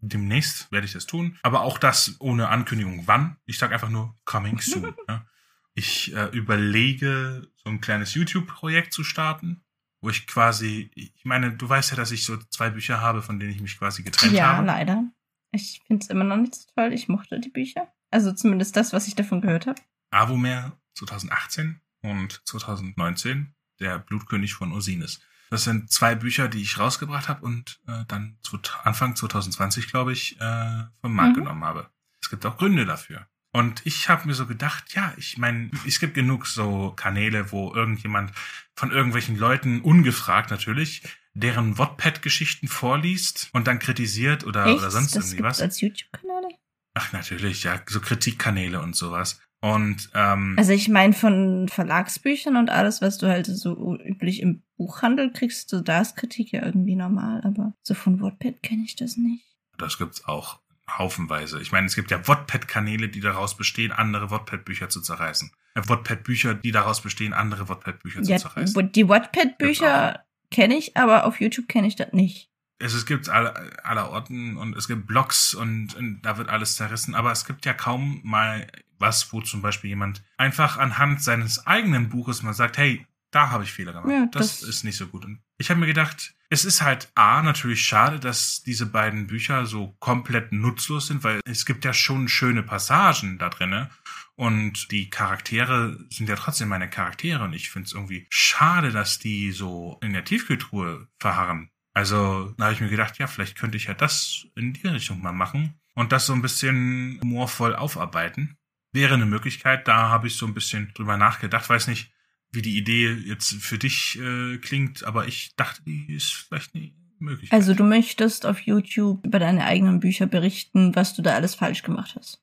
Demnächst werde ich das tun. Aber auch das ohne Ankündigung wann. Ich sage einfach nur coming soon. ne? Ich äh, überlege, so ein kleines YouTube-Projekt zu starten, wo ich quasi, ich meine, du weißt ja, dass ich so zwei Bücher habe, von denen ich mich quasi getrennt ja, habe. Ja, leider. Ich finde es immer noch nicht so toll. Ich mochte die Bücher. Also zumindest das, was ich davon gehört habe. Avomer 2018 und 2019 Der Blutkönig von Osiris. Das sind zwei Bücher, die ich rausgebracht habe und äh, dann zu, Anfang 2020, glaube ich, äh, vom Markt mhm. genommen habe. Es gibt auch Gründe dafür. Und ich habe mir so gedacht, ja, ich meine, es gibt genug so Kanäle, wo irgendjemand von irgendwelchen Leuten, ungefragt natürlich, deren Wattpad-Geschichten vorliest und dann kritisiert oder, Echt? oder sonst das irgendwie was. als YouTube-Kanäle? Ach, natürlich, ja, so Kritikkanäle und sowas. Und ähm, also ich meine von Verlagsbüchern und alles, was du halt so üblich im Buchhandel kriegst, so da ist Kritik ja irgendwie normal, aber so von Wattpad kenne ich das nicht. Das gibt's auch haufenweise. Ich meine, es gibt ja Wattpad-Kanäle, die daraus bestehen, andere Wattpad-Bücher zu zerreißen. Äh, Wattpad-Bücher, die daraus bestehen, andere Wattpad-Bücher ja, zu zerreißen. Die Wattpad-Bücher kenne ich, aber auf YouTube kenne ich das nicht es, es gibt aller, aller Orten und es gibt Blogs und, und, da wird alles zerrissen, aber es gibt ja kaum mal was, wo zum Beispiel jemand einfach anhand seines eigenen Buches mal sagt, hey, da habe ich Fehler gemacht. Ja, das, das, ist nicht so gut. Und ich habe mir gedacht, es ist halt A, natürlich schade, dass diese beiden Bücher so komplett nutzlos sind, weil es gibt ja schon schöne Passagen da drinne und die Charaktere sind ja trotzdem meine Charaktere und ich finde es irgendwie schade, dass die so in der Tiefkultur verharren. Also da habe ich mir gedacht, ja, vielleicht könnte ich ja das in die Richtung mal machen und das so ein bisschen humorvoll aufarbeiten. Wäre eine Möglichkeit, da habe ich so ein bisschen drüber nachgedacht. Weiß nicht, wie die Idee jetzt für dich äh, klingt, aber ich dachte, die ist vielleicht eine Möglichkeit. Also du möchtest auf YouTube über deine eigenen Bücher berichten, was du da alles falsch gemacht hast.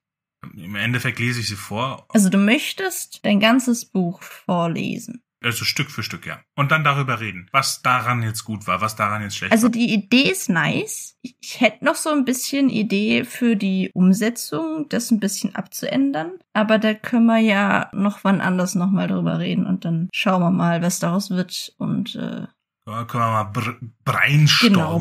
Im Endeffekt lese ich sie vor. Also du möchtest dein ganzes Buch vorlesen. Also Stück für Stück, ja. Und dann darüber reden, was daran jetzt gut war, was daran jetzt schlecht Also war. die Idee ist nice. Ich, hätte noch so ein bisschen Idee für die Umsetzung, das ein bisschen abzuändern. Aber da können wir ja noch wann anders nochmal drüber reden und dann schauen wir mal, was daraus wird. Und äh, Da können wir mal br brainstormen. genau,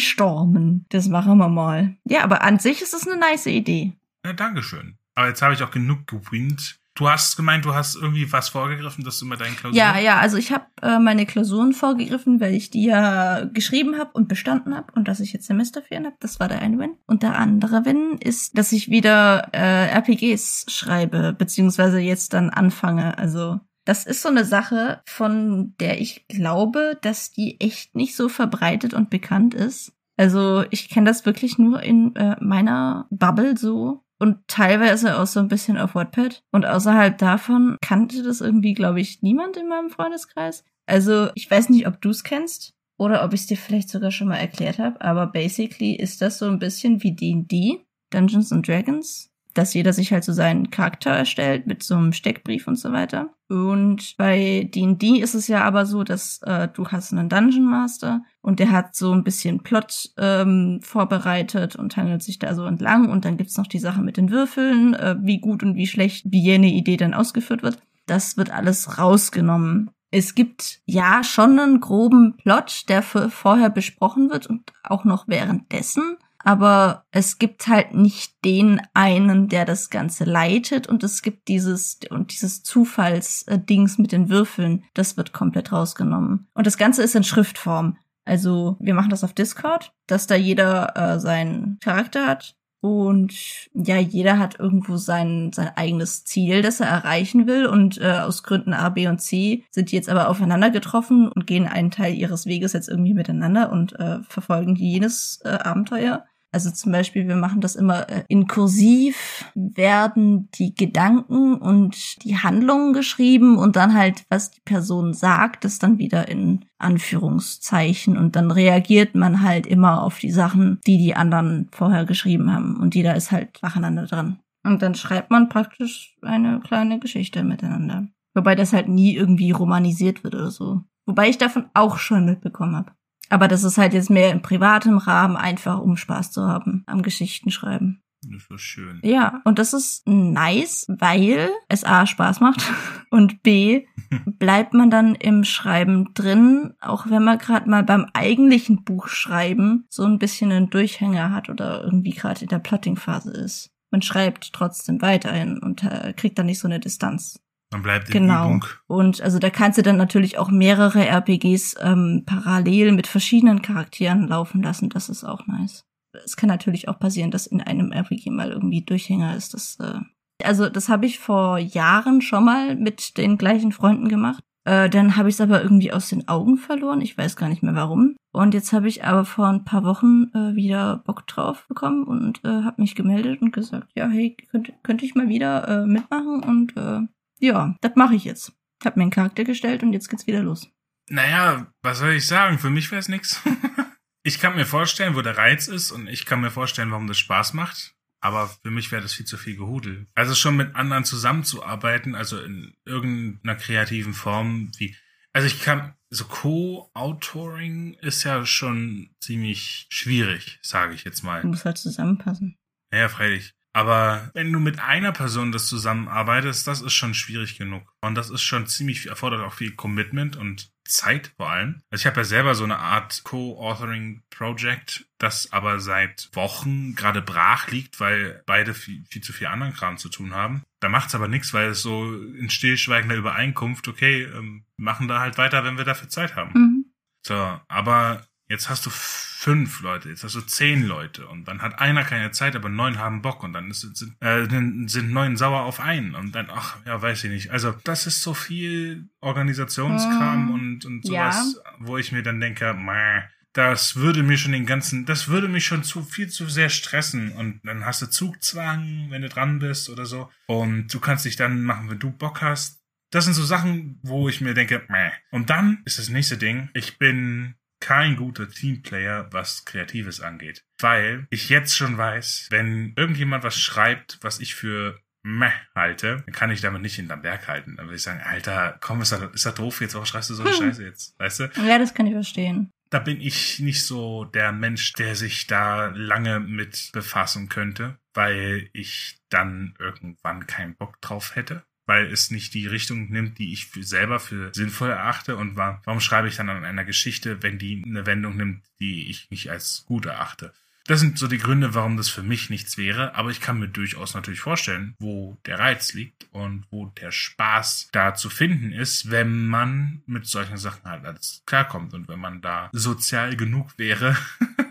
brainstormen. Das machen wir mal. Ja, aber an sich ist es eine nice Idee. Ja, Dankeschön. Aber jetzt habe ich auch genug gewinnt. Du hast gemeint, du hast irgendwie was vorgegriffen, dass du mit deinen Klausuren... Ja, ja, also ich habe äh, meine Klausuren vorgegriffen, weil ich die ja geschrieben habe und bestanden habe und dass ich jetzt Semesterferien habe. Das war der eine Win. Und der andere Win ist, dass ich wieder äh, RPGs schreibe, beziehungsweise jetzt dann anfange. Also das ist so eine Sache, von der ich glaube, dass die echt nicht so verbreitet und bekannt ist. Also ich kenne das wirklich nur in äh, meiner Bubble so und teilweise auch so ein bisschen auf Wattpad. Und außerhalb davon kannte das irgendwie, glaube ich, niemand in meinem Freundeskreis. Also ich weiß nicht, ob du es kennst oder ob ich es dir vielleicht sogar schon mal erklärt habe, aber basically ist das so ein bisschen wie D&D, Dungeons and Dragons, dass jeder sich halt so seinen Charakter erstellt mit so einem Steckbrief und so weiter. Und bei D&D ist es ja aber so, dass äh, du hast einen Dungeon Master und der hat so ein bisschen Plot ähm, vorbereitet und handelt sich da so entlang. Und dann gibt's noch die Sache mit den Würfeln, äh, wie gut und wie schlecht wie jene Idee dann ausgeführt wird. Das wird alles rausgenommen. Es gibt ja schon einen groben Plot, der vorher besprochen wird und auch noch währenddessen. Aber es gibt halt nicht den einen, der das Ganze leitet und es gibt dieses und dieses Zufallsdings mit den Würfeln, das wird komplett rausgenommen. Und das Ganze ist in Schriftform. Also wir machen das auf Discord, dass da jeder äh, seinen Charakter hat und ja, jeder hat irgendwo sein, sein eigenes Ziel, das er erreichen will. Und äh, aus Gründen A, B und C sind die jetzt aber aufeinander getroffen und gehen einen Teil ihres Weges jetzt irgendwie miteinander und äh, verfolgen jenes äh, Abenteuer. Also zum Beispiel, wir machen das immer äh, in Kursiv, werden die Gedanken und die Handlungen geschrieben und dann halt, was die Person sagt, das dann wieder in Anführungszeichen und dann reagiert man halt immer auf die Sachen, die die anderen vorher geschrieben haben und jeder ist halt nacheinander dran. Und dann schreibt man praktisch eine kleine Geschichte miteinander. Wobei das halt nie irgendwie romanisiert wird oder so. Wobei ich davon auch schon mitbekommen habe. Aber das ist halt jetzt mehr im privaten Rahmen, einfach um Spaß zu haben am Geschichtenschreiben. Das ist schön. Ja, und das ist nice, weil es A Spaß macht und B bleibt man dann im Schreiben drin, auch wenn man gerade mal beim eigentlichen Buchschreiben so ein bisschen einen Durchhänger hat oder irgendwie gerade in der Plotting-Phase ist. Man schreibt trotzdem weiterhin und äh, kriegt dann nicht so eine Distanz. Man bleibt in Genau. Übung. Und also da kannst du dann natürlich auch mehrere RPGs ähm, parallel mit verschiedenen Charakteren laufen lassen. Das ist auch nice. Es kann natürlich auch passieren, dass in einem RPG mal irgendwie Durchhänger ist. Das, äh also das habe ich vor Jahren schon mal mit den gleichen Freunden gemacht. Äh, dann habe ich es aber irgendwie aus den Augen verloren. Ich weiß gar nicht mehr warum. Und jetzt habe ich aber vor ein paar Wochen äh, wieder Bock drauf bekommen und äh, habe mich gemeldet und gesagt, ja, hey, könnte, könnte ich mal wieder äh, mitmachen und äh, ja, das mache ich jetzt. Hab mir einen Charakter gestellt und jetzt geht's wieder los. Naja, was soll ich sagen? Für mich wäre es nix. ich kann mir vorstellen, wo der Reiz ist und ich kann mir vorstellen, warum das Spaß macht. Aber für mich wäre das viel zu viel Gehudel. Also schon mit anderen zusammenzuarbeiten, also in irgendeiner kreativen Form, wie, also ich kann, so Co-Autoring ist ja schon ziemlich schwierig, sage ich jetzt mal. Muss halt zusammenpassen. Ja, freilich. Aber wenn du mit einer Person das zusammenarbeitest, das ist schon schwierig genug. Und das ist schon ziemlich, erfordert auch viel Commitment und Zeit vor allem. Also ich habe ja selber so eine Art Co-Authoring-Project, das aber seit Wochen gerade brach liegt, weil beide viel, viel zu viel anderen Kram zu tun haben. Da macht's aber nichts, weil es so in stillschweigender Übereinkunft, okay, ähm, machen da halt weiter, wenn wir dafür Zeit haben. Mhm. So, aber jetzt hast du fünf Leute, jetzt hast du zehn Leute und dann hat einer keine Zeit, aber neun haben Bock und dann ist, sind, äh, sind neun sauer auf einen und dann, ach, ja, weiß ich nicht. Also das ist so viel Organisationskram Mm, und, und ja. sowas, wo ich mir dann denke, meh, das würde mir schon den ganzen, das würde mich schon zu viel zu sehr stressen und dann hast du Zugzwang, wenn du dran bist oder so und du kannst dich dann machen, wenn du Bock hast. Das sind so Sachen, wo ich mir denke, meh. Und dann ist das nächste Ding, ich bin kein guter Teamplayer, was Kreatives angeht. Weil ich jetzt schon weiß, wenn irgendjemand was schreibt, was ich für meh halte, dann kann ich damit nicht hinterm Berg halten. Dann würde ich sagen, Alter, komm, ist das, ist das doof jetzt? Warum schreist du so eine Scheiße jetzt? Weißt du? Ja, das kann ich verstehen. Da bin ich nicht so der Mensch, der sich da lange mit befassen könnte, weil ich dann irgendwann keinen Bock drauf hätte weil es nicht die Richtung nimmt, die ich für selber für sinnvoll erachte. Und warum schreibe ich dann an einer Geschichte, wenn die eine Wendung nimmt, die ich nicht als gut erachte? Das sind so die Gründe, warum das für mich nichts wäre. Aber ich kann mir durchaus natürlich vorstellen, wo der Reiz liegt und wo der Spaß da zu finden ist, wenn man mit solchen Sachen halt alles klarkommt und wenn man da sozial genug wäre.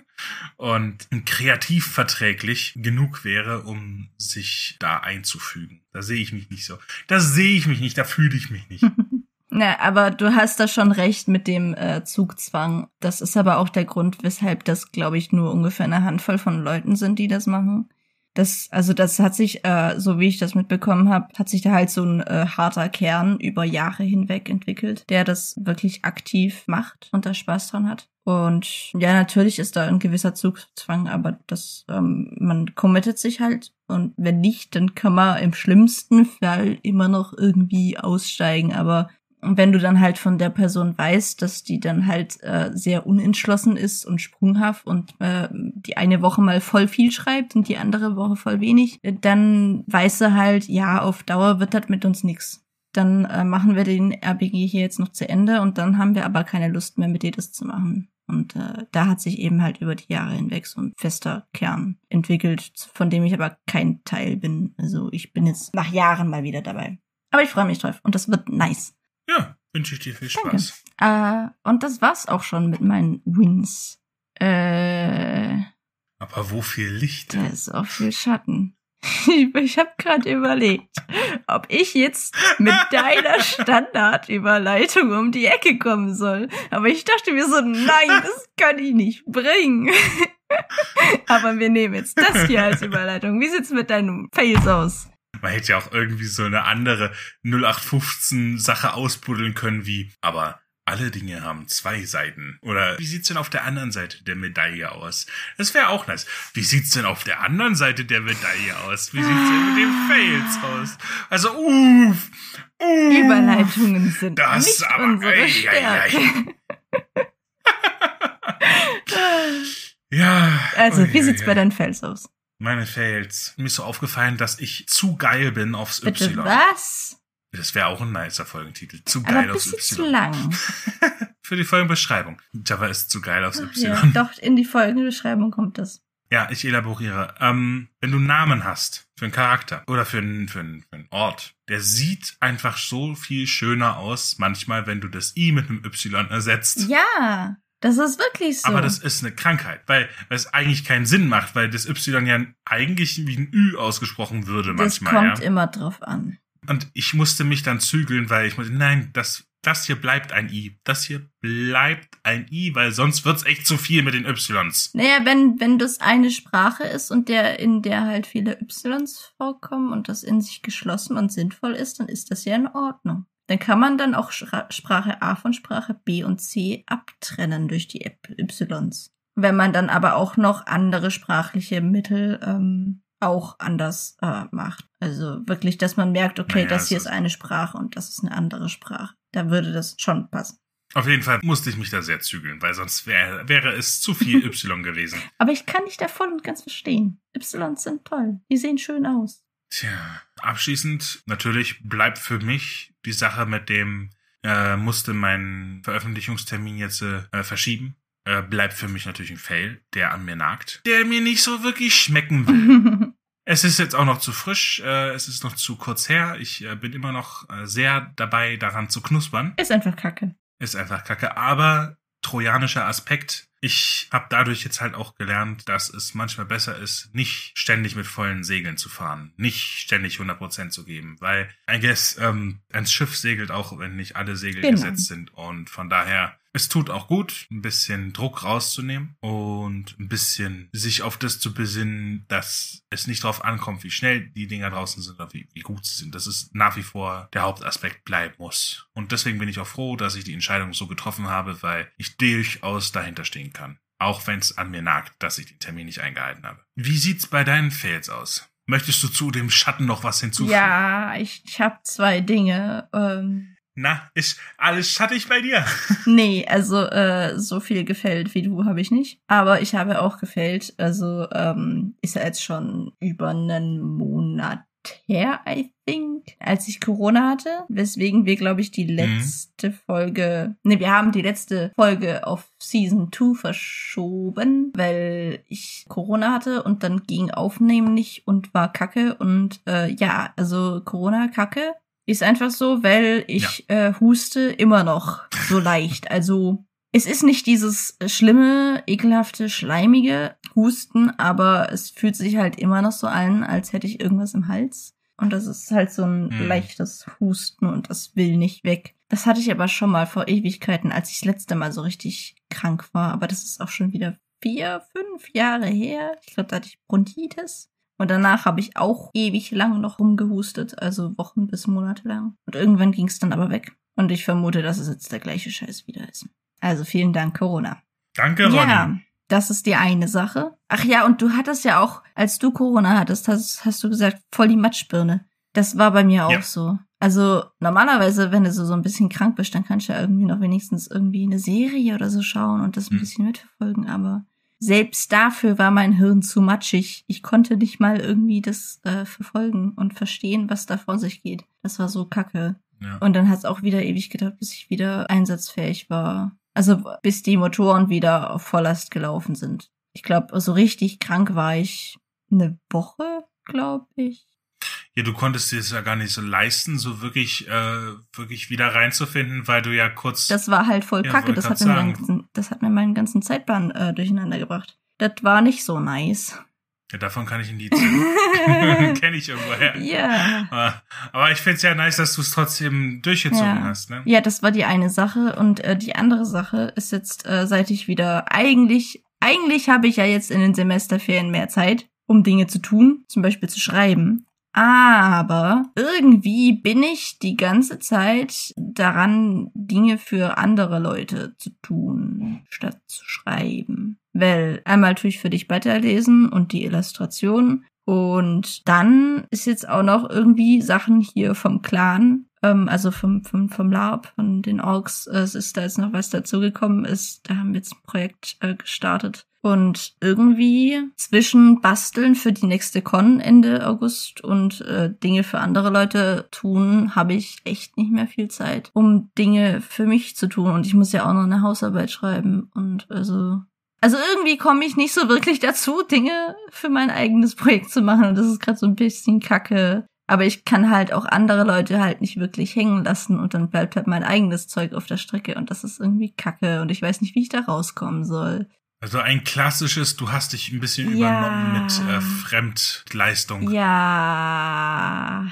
und kreativ verträglich genug wäre, um sich da einzufügen. Da sehe ich mich nicht so. Da sehe ich mich nicht, da fühle ich mich nicht. Na, aber du hast da schon recht mit dem äh, Zugzwang. Das ist aber auch der Grund, weshalb das, glaube ich, nur ungefähr eine Handvoll von Leuten sind, die das machen. Das, also das hat sich, äh, so wie ich das mitbekommen habe, hat sich da halt so ein äh, harter Kern über Jahre hinweg entwickelt, der das wirklich aktiv macht und da Spaß dran hat. Und ja, natürlich ist da ein gewisser Zugzwang, aber das, ähm, man committet sich halt und wenn nicht, dann kann man im schlimmsten Fall immer noch irgendwie aussteigen. Aber und wenn du dann halt von der Person weißt, dass die dann halt äh, sehr unentschlossen ist und sprunghaft und äh, die eine Woche mal voll viel schreibt und die andere Woche voll wenig, äh, dann weißt du halt, ja, auf Dauer wird das mit uns nix. Dann äh, machen wir den RBG hier jetzt noch zu Ende und dann haben wir aber keine Lust mehr, mit dir das zu machen. Und äh, da hat sich eben halt über die Jahre hinweg so ein fester Kern entwickelt, von dem ich aber kein Teil bin. Also ich bin jetzt nach Jahren mal wieder dabei. Aber ich freue mich drauf und das wird nice. Ja, wünsche ich dir viel Spaß. Äh, und das war's auch schon mit meinen Wins. Äh, Aber wo viel Licht? Da ist auch viel Schatten. Ich habe gerade überlegt, ob ich jetzt mit deiner Standardüberleitung um die Ecke kommen soll. Aber ich dachte mir so, nein, das kann ich nicht bringen. Aber wir nehmen jetzt das hier als Überleitung. Wie sieht's mit deinem Fails aus? Man hätte ja auch irgendwie so eine andere 0815 Sache ausbuddeln können wie, aber alle Dinge haben zwei Seiten. Oder wie sieht's denn auf der anderen Seite der Medaille aus? Das wäre auch nice. Wie sieht's denn auf der anderen Seite der Medaille aus? Wie sieht's denn mit den Fails aus? Also, uff, uff Überleitungen sind das nicht aber, unsere ey, Stärke. ey, Ja. Also, wie sieht's bei deinen Fails aus? Meine Fails. Mir ist so aufgefallen, dass ich zu geil bin aufs Bitte Y. was? Das wäre auch ein nicer Folgentitel. Zu Aber geil aufs bisschen zu Y. lang. Für die Folgenbeschreibung. Java ist zu geil aufs Ach Y. ja, doch, in die folgende Beschreibung kommt das. Ja, ich elaboriere. Ähm, wenn du einen Namen hast für einen Charakter oder für einen, für, einen, für einen Ort, der sieht einfach so viel schöner aus, manchmal, wenn du das I mit einem Y ersetzt. Ja, das ist wirklich so. Aber das ist eine Krankheit, weil, weil es eigentlich keinen Sinn macht, weil das Y ja eigentlich wie ein Ü ausgesprochen würde das manchmal. kommt ja. immer drauf an. Und ich musste mich dann zügeln, weil ich musste, nein, das, das hier bleibt ein I. Das hier bleibt ein I, weil sonst wird's echt zu viel mit den Ys. Naja, wenn, wenn das eine Sprache ist und der, in der halt viele Ys vorkommen und das in sich geschlossen und sinnvoll ist, dann ist das ja in Ordnung. Dann kann man dann auch Sprache A von Sprache B und C abtrennen durch die Ys. Wenn man dann aber auch noch andere sprachliche Mittel ähm, auch anders äh, macht. Also wirklich, dass man merkt, okay, Naja, das hier ist ist- eine Sprache und das ist eine andere Sprache. Da würde das schon passen. Auf jeden Fall musste ich mich da sehr zügeln, weil sonst wär, wäre es zu viel Y gewesen. Aber ich kann dich da voll und ganz verstehen. Ys sind toll. Die sehen schön aus. Tja, abschließend natürlich bleibt für mich die Sache mit dem, äh, musste meinen Veröffentlichungstermin jetzt äh, verschieben. Äh, bleibt für mich natürlich ein Fail, der an mir nagt, der mir nicht so wirklich schmecken will. Es ist jetzt auch noch zu frisch, äh, es ist noch zu kurz her. Ich äh, bin immer noch äh, sehr dabei, daran zu knuspern. ist einfach kacke. Ist einfach kacke. Aber trojanischer Aspekt. Ich habe dadurch jetzt halt auch gelernt, dass es manchmal besser ist, nicht ständig mit vollen Segeln zu fahren. Nicht ständig 100% zu geben. Weil, I guess, ähm, ein Schiff segelt auch, wenn nicht alle Segel Genau. gesetzt sind. Und von daher, es tut auch gut, ein bisschen Druck rauszunehmen und ein bisschen sich auf das zu besinnen, dass es nicht darauf ankommt, wie schnell die Dinger draußen sind oder wie, wie gut sie sind. Das ist nach wie vor der Hauptaspekt bleiben muss. Und deswegen bin ich auch froh, dass ich die Entscheidung so getroffen habe, weil ich durchaus dahinter stehen kann. Auch wenn es an mir nagt, dass ich den Termin nicht eingehalten habe. Wie sieht's bei deinen Fails aus? möchtest du zu dem Schatten noch was hinzufügen? Ja, ich, ich habe zwei Dinge. Ähm, Na, ist alles schattig bei dir? nee, also äh, so viel gefällt wie du habe ich nicht. Aber ich habe auch gefällt. Also ähm, ist ja jetzt schon über einen Monat her, I think, als ich Corona hatte, weswegen wir, glaube ich, die letzte Folge, ne, wir haben die letzte Folge auf Season 2 verschoben, weil ich Corona hatte und dann ging Aufnehmen nicht und war kacke und äh, ja, also Corona kacke ist einfach so, weil ich äh, huste immer noch so leicht. Also es ist nicht dieses schlimme, ekelhafte, schleimige Husten, aber es fühlt sich halt immer noch so an, als hätte ich irgendwas im Hals. Und das ist halt so ein Hm. leichtes Husten und das will nicht weg. Das hatte ich aber schon mal vor Ewigkeiten, als ich das letzte Mal so richtig krank war. Aber das ist auch schon wieder vier, fünf Jahre her. Ich glaube, da hatte ich Bronchitis. Und danach habe ich auch ewig lang noch rumgehustet, also Wochen bis Monate lang. Und irgendwann ging es dann aber weg. Und ich vermute, dass es jetzt der gleiche Scheiß wieder ist. Also vielen Dank, Corona. Danke, Ronny. Ja, das ist die eine Sache. Ach ja, und du hattest ja auch, als du Corona hattest, hast, hast du gesagt, voll die Matschbirne. Das war bei mir auch Ja. so. Also normalerweise, wenn du so, so ein bisschen krank bist, dann kannst du ja irgendwie noch wenigstens irgendwie eine Serie oder so schauen und das ein Hm. bisschen mitverfolgen. Aber selbst dafür war mein Hirn zu matschig. Ich konnte nicht mal irgendwie das äh, verfolgen und verstehen, was da vor sich geht. Das war so kacke. Ja. Und dann hat es auch wieder ewig gedauert, bis ich wieder einsatzfähig war. Also bis die Motoren wieder auf Volllast gelaufen sind. Ich glaube, so richtig krank war ich eine Woche, glaube ich. Ja, du konntest dir es ja gar nicht so leisten, so wirklich, äh, wirklich wieder reinzufinden, weil du ja kurz. Das war halt voll Ja, kacke. Das hat, mir meinen ganzen, das hat mir meinen ganzen Zeitplan äh, durcheinander gebracht. Das war nicht so nice. ja, davon kann ich ein Lied singen. Kenne ich irgendwoher. ja. Aber, aber ich find's ja nice, dass du es trotzdem durchgezogen Ja. hast, ne? Ja, das war die eine Sache. Und äh, die andere Sache ist jetzt, äh, seit ich wieder eigentlich, eigentlich habe ich ja jetzt in den Semesterferien mehr Zeit, um Dinge zu tun, zum Beispiel zu schreiben. Aber irgendwie bin ich die ganze Zeit daran, Dinge für andere Leute zu tun, statt zu schreiben. Weil einmal tue ich für dich weiterlesen und die Illustration. Und dann ist jetzt auch noch irgendwie Sachen hier vom Clan, ähm, also vom, vom, vom LARP, von den Orks, äh, es ist da jetzt noch was dazugekommen ist. Da haben wir jetzt ein Projekt äh, gestartet. Und irgendwie zwischen Basteln für die nächste Con Ende August und äh, Dinge für andere Leute tun, habe ich echt nicht mehr viel Zeit, um Dinge für mich zu tun. Und ich muss ja auch noch eine Hausarbeit schreiben. Und also also irgendwie komme ich nicht so wirklich dazu, Dinge für mein eigenes Projekt zu machen. Und das ist gerade so ein bisschen kacke. Aber ich kann halt auch andere Leute halt nicht wirklich hängen lassen und dann bleibt halt mein eigenes Zeug auf der Strecke und das ist irgendwie kacke und ich weiß nicht, wie ich da rauskommen soll. Also ein klassisches, du hast dich ein bisschen Ja. übernommen mit äh, Fremdleistung. Ja.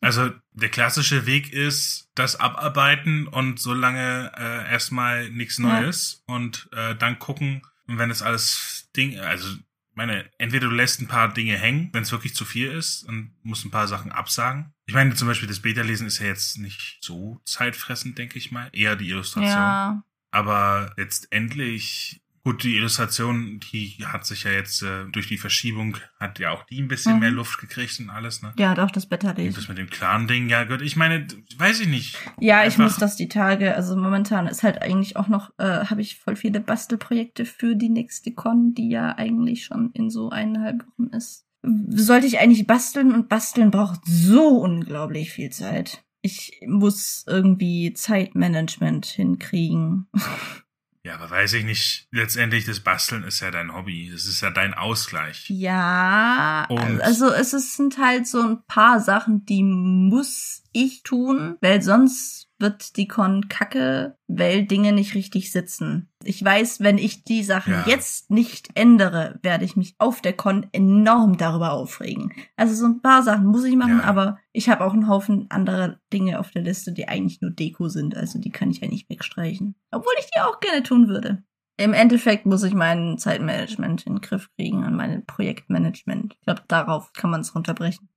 Also der klassische Weg ist das abarbeiten und so lange äh, erstmal nichts Ja. Neues und äh, dann gucken, wenn es alles Ding, also meine, entweder du lässt ein paar Dinge hängen, wenn es wirklich zu viel ist und musst ein paar Sachen absagen. Ich meine, zum Beispiel das Beta-Lesen ist ja jetzt nicht so zeitfressend, denke ich mal. Eher die Illustration. ja. Aber letztendlich, gut, die Illustration, die hat sich ja jetzt äh, durch die Verschiebung, hat ja auch die ein bisschen Mhm. mehr Luft gekriegt und alles, ne? Ja, doch, das lesen. das mit dem Clan-Ding, ja gut, ich meine, weiß ich nicht. Ja, ich Einfach- muss das die Tage, also momentan ist halt eigentlich auch noch, äh, habe ich voll viele Bastelprojekte für die nächste Con, die ja eigentlich schon in so eineinhalb Wochen ist. Sollte ich eigentlich basteln und basteln braucht so unglaublich viel Zeit. Ich muss irgendwie Zeitmanagement hinkriegen. Ja, aber weiß ich nicht. Letztendlich, das Basteln ist ja dein Hobby. Das ist ja dein Ausgleich. Ja, Und- also es ist- sind halt so ein paar Sachen, die muss ich tun, weil sonst wird die Con kacke, weil Dinge nicht richtig sitzen. Ich weiß, wenn ich die Sachen Ja. jetzt nicht ändere, werde ich mich auf der Con enorm darüber aufregen. Also so ein paar Sachen muss ich machen, Ja. aber ich habe auch einen Haufen anderer Dinge auf der Liste, die eigentlich nur Deko sind. Also die kann ich eigentlich wegstreichen. Obwohl ich die auch gerne tun würde. Im Endeffekt muss ich mein Zeitmanagement in den Griff kriegen und mein Projektmanagement. Ich glaube, darauf kann man es runterbrechen.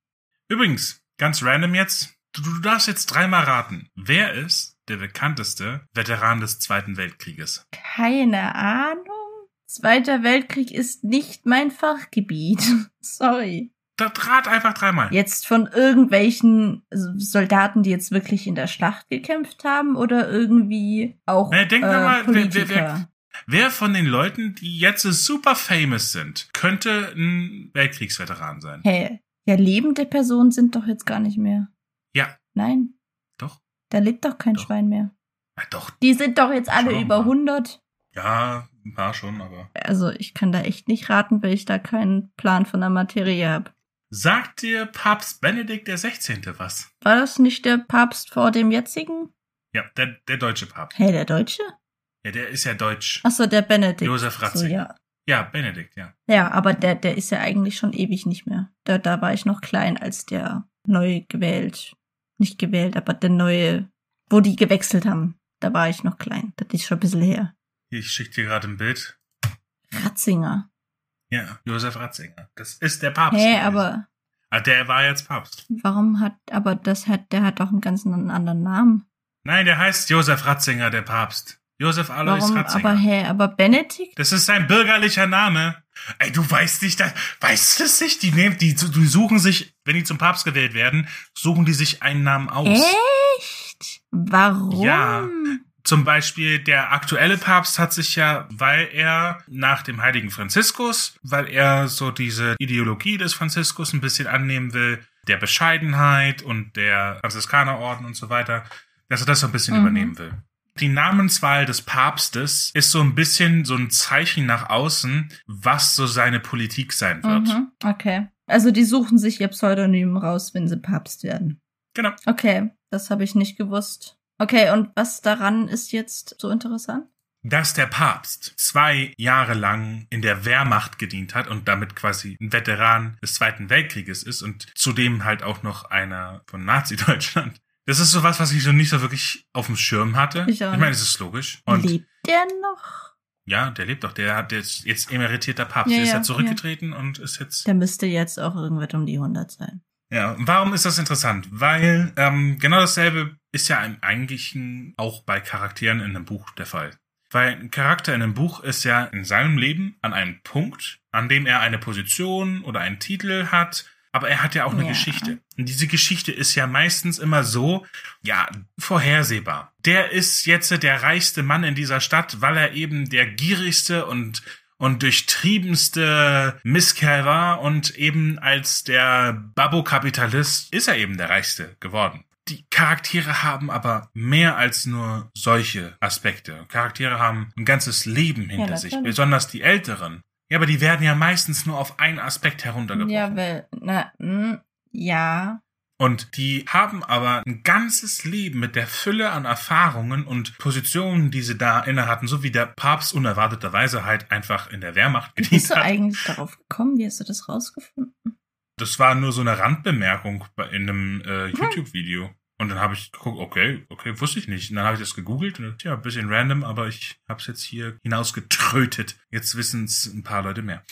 Übrigens, ganz random jetzt. Du, du darfst jetzt dreimal raten. Wer ist der bekannteste Veteran des Zweiten Weltkrieges? Keine Ahnung. Zweiter Weltkrieg ist nicht mein Fachgebiet. Sorry. Da trat einfach dreimal. Jetzt von irgendwelchen Soldaten, die jetzt wirklich in der Schlacht gekämpft haben oder irgendwie auch Na, denk äh, mal, wer, Politiker. wer, wer, wer von den Leuten, die jetzt super famous sind, könnte ein Weltkriegsveteran sein? Hä? Ja, lebende Personen sind doch jetzt gar nicht mehr. Nein, doch. da lebt doch kein Doch. Schwein mehr. Ja, doch. Die sind doch jetzt alle Schon über mal. 100. Ja, ein paar schon, aber. Also ich kann da echt nicht raten, weil ich da keinen Plan von der Materie habe. Sagt dir Papst Benedikt der 16. was? War das nicht der Papst vor dem jetzigen? Ja, der, der deutsche Papst. Hey, der Deutsche? Ja, der ist ja deutsch. Achso, der Benedikt. Josef so, Ratzinger. ja. Ja, Benedikt, ja. ja, aber der, der ist ja eigentlich schon ewig nicht mehr. Da, da war ich noch klein, als der neu gewählt. Nicht gewählt, aber der neue, wo die gewechselt haben. Da war ich noch klein. Das ist schon ein bisschen her. Ich schicke dir gerade ein Bild. Ratzinger. Ja, Josef Ratzinger. Das ist der Papst. Hä, gewesen. aber Ah, der war jetzt Papst. warum hat, aber das hat, der hat doch einen ganz anderen Namen. Nein, der heißt Josef Ratzinger, der Papst. Josef Alois Warum, Ratzinger. aber hä, aber Benedikt? Das ist sein bürgerlicher Name. Ey, du weißt nicht, das, weißt du das nicht? Die nehmen, die, die suchen sich, wenn die zum Papst gewählt werden, suchen die sich einen Namen aus. Echt? Warum? Ja. Zum Beispiel der aktuelle Papst hat sich ja, weil er nach dem heiligen Franziskus, weil er so diese Ideologie des Franziskus ein bisschen annehmen will, der Bescheidenheit und der Franziskanerorden und so weiter, dass er das so ein bisschen Mhm. übernehmen will. Die Namenswahl des Papstes ist so ein bisschen so ein Zeichen nach außen, was so seine Politik sein wird. Mhm, okay. Also die suchen sich ihr Pseudonym raus, wenn sie Papst werden. Genau. Okay, das habe ich nicht gewusst. Okay, und was daran ist jetzt so interessant? dass der Papst zwei Jahre lang in der Wehrmacht gedient hat und damit quasi ein Veteran des Zweiten Weltkrieges ist und zudem halt auch noch einer von Nazi-Deutschland. Das ist sowas, was ich so nicht so wirklich auf dem Schirm hatte. Ich auch ich meine, es ist logisch. Und Lebt der noch? ja, der lebt doch. Der hat jetzt, jetzt emeritierter Papst. Ja, der ist ja, ja zurückgetreten und ist jetzt Der müsste jetzt auch irgendwas um die 100 sein. Ja, und warum ist das interessant? Weil ähm, genau dasselbe ist ja im Eigentlichen auch bei Charakteren in einem Buch der Fall. Weil ein Charakter in einem Buch ist ja in seinem Leben an einem Punkt, an dem er eine Position oder einen Titel hat, aber er hat ja auch eine Ja. Geschichte. Und diese Geschichte ist ja meistens immer so, ja, vorhersehbar. Der ist jetzt der reichste Mann in dieser Stadt, weil er eben der gierigste und und durchtriebenste Misskerl war und eben als der Babbo-Kapitalist ist er eben der Reichste geworden. Die Charaktere haben aber mehr als nur solche Aspekte. Charaktere haben ein ganzes Leben hinter sich, natürlich. besonders die Älteren. Ja, aber die werden ja meistens nur auf einen Aspekt heruntergebrochen. Ja, weil, na, mh, ja. Und die haben aber ein ganzes Leben mit der Fülle an Erfahrungen und Positionen, die sie da inne hatten, so wie der Papst unerwarteterweise halt einfach in der Wehrmacht Wie gedient bist du hat. eigentlich darauf gekommen? Wie hast du das rausgefunden? Das war nur so eine Randbemerkung in einem äh, Hm. YouTube-Video. Und dann habe ich geguckt, okay, okay, wusste ich nicht. Und dann habe ich das gegoogelt und ja, ein bisschen random, aber ich habe es jetzt hier hinausgetrötet. Jetzt wissen es ein paar Leute mehr.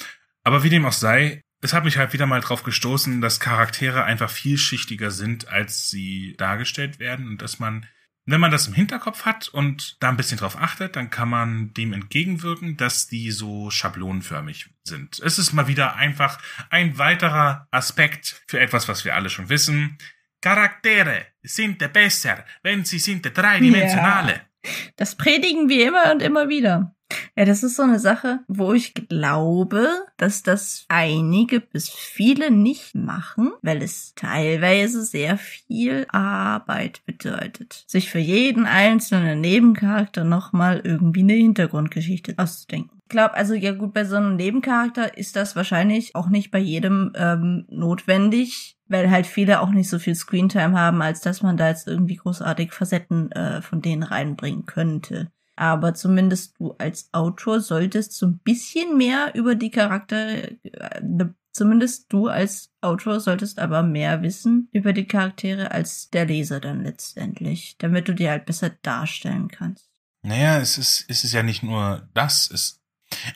Aber wie dem auch sei, es hat mich halt wieder mal drauf gestoßen, dass Charaktere einfach vielschichtiger sind, als sie dargestellt werden und dass man, wenn man das im Hinterkopf hat und da ein bisschen drauf achtet, dann kann man dem entgegenwirken, dass die so schablonenförmig sind. Es ist mal wieder einfach ein weiterer Aspekt für etwas, was wir alle schon wissen. Charaktere sind besser, wenn sie sind dreidimensionale. Das predigen wir immer und immer wieder. Ja, das ist so eine Sache, wo ich glaube, dass das einige bis viele nicht machen, weil es teilweise sehr viel Arbeit bedeutet, sich für jeden einzelnen Nebencharakter nochmal irgendwie eine Hintergrundgeschichte auszudenken. Ich glaube, also ja gut, bei so einem Nebencharakter ist das wahrscheinlich auch nicht bei jedem ähm, notwendig, weil halt viele auch nicht so viel Screentime haben, als dass man da jetzt irgendwie großartig Facetten äh, von denen reinbringen könnte. Aber zumindest du als Autor solltest so ein bisschen mehr über die Charaktere, äh, ne, zumindest du als Autor solltest aber mehr wissen über die Charaktere als der Leser dann letztendlich, damit du die halt besser darstellen kannst. Naja, es ist, es ist ja nicht nur das. Es,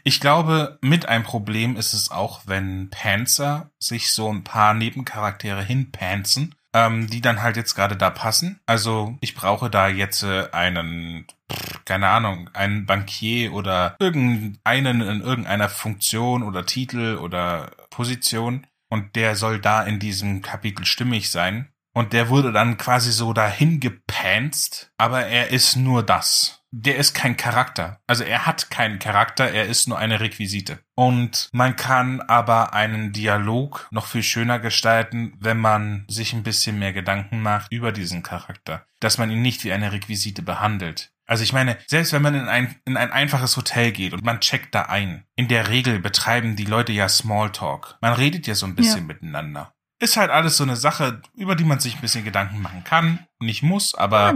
ich glaube, mit ein Problem ist es auch, wenn Panzer sich so ein paar Nebencharaktere hinpanzen ähm, die dann halt jetzt gerade da passen. Also ich brauche da jetzt äh, einen, pff, keine Ahnung, einen Bankier oder irgendeinen in irgendeiner Funktion oder Titel oder Position. Und der soll da in diesem Kapitel stimmig sein. Und der wurde dann quasi so dahin gepanzt, aber er ist nur das. Der ist kein Charakter. Also er hat keinen Charakter, er ist nur eine Requisite. Und man kann aber einen Dialog noch viel schöner gestalten, wenn man sich ein bisschen mehr Gedanken macht über diesen Charakter. Dass man ihn nicht wie eine Requisite behandelt. Also ich meine, selbst wenn man in ein, in ein einfaches Hotel geht und man checkt da ein, in der Regel betreiben die Leute ja Smalltalk. Man redet ja so ein bisschen Ja. miteinander. Ist halt alles so eine Sache, über die man sich ein bisschen Gedanken machen kann. Nicht muss, aber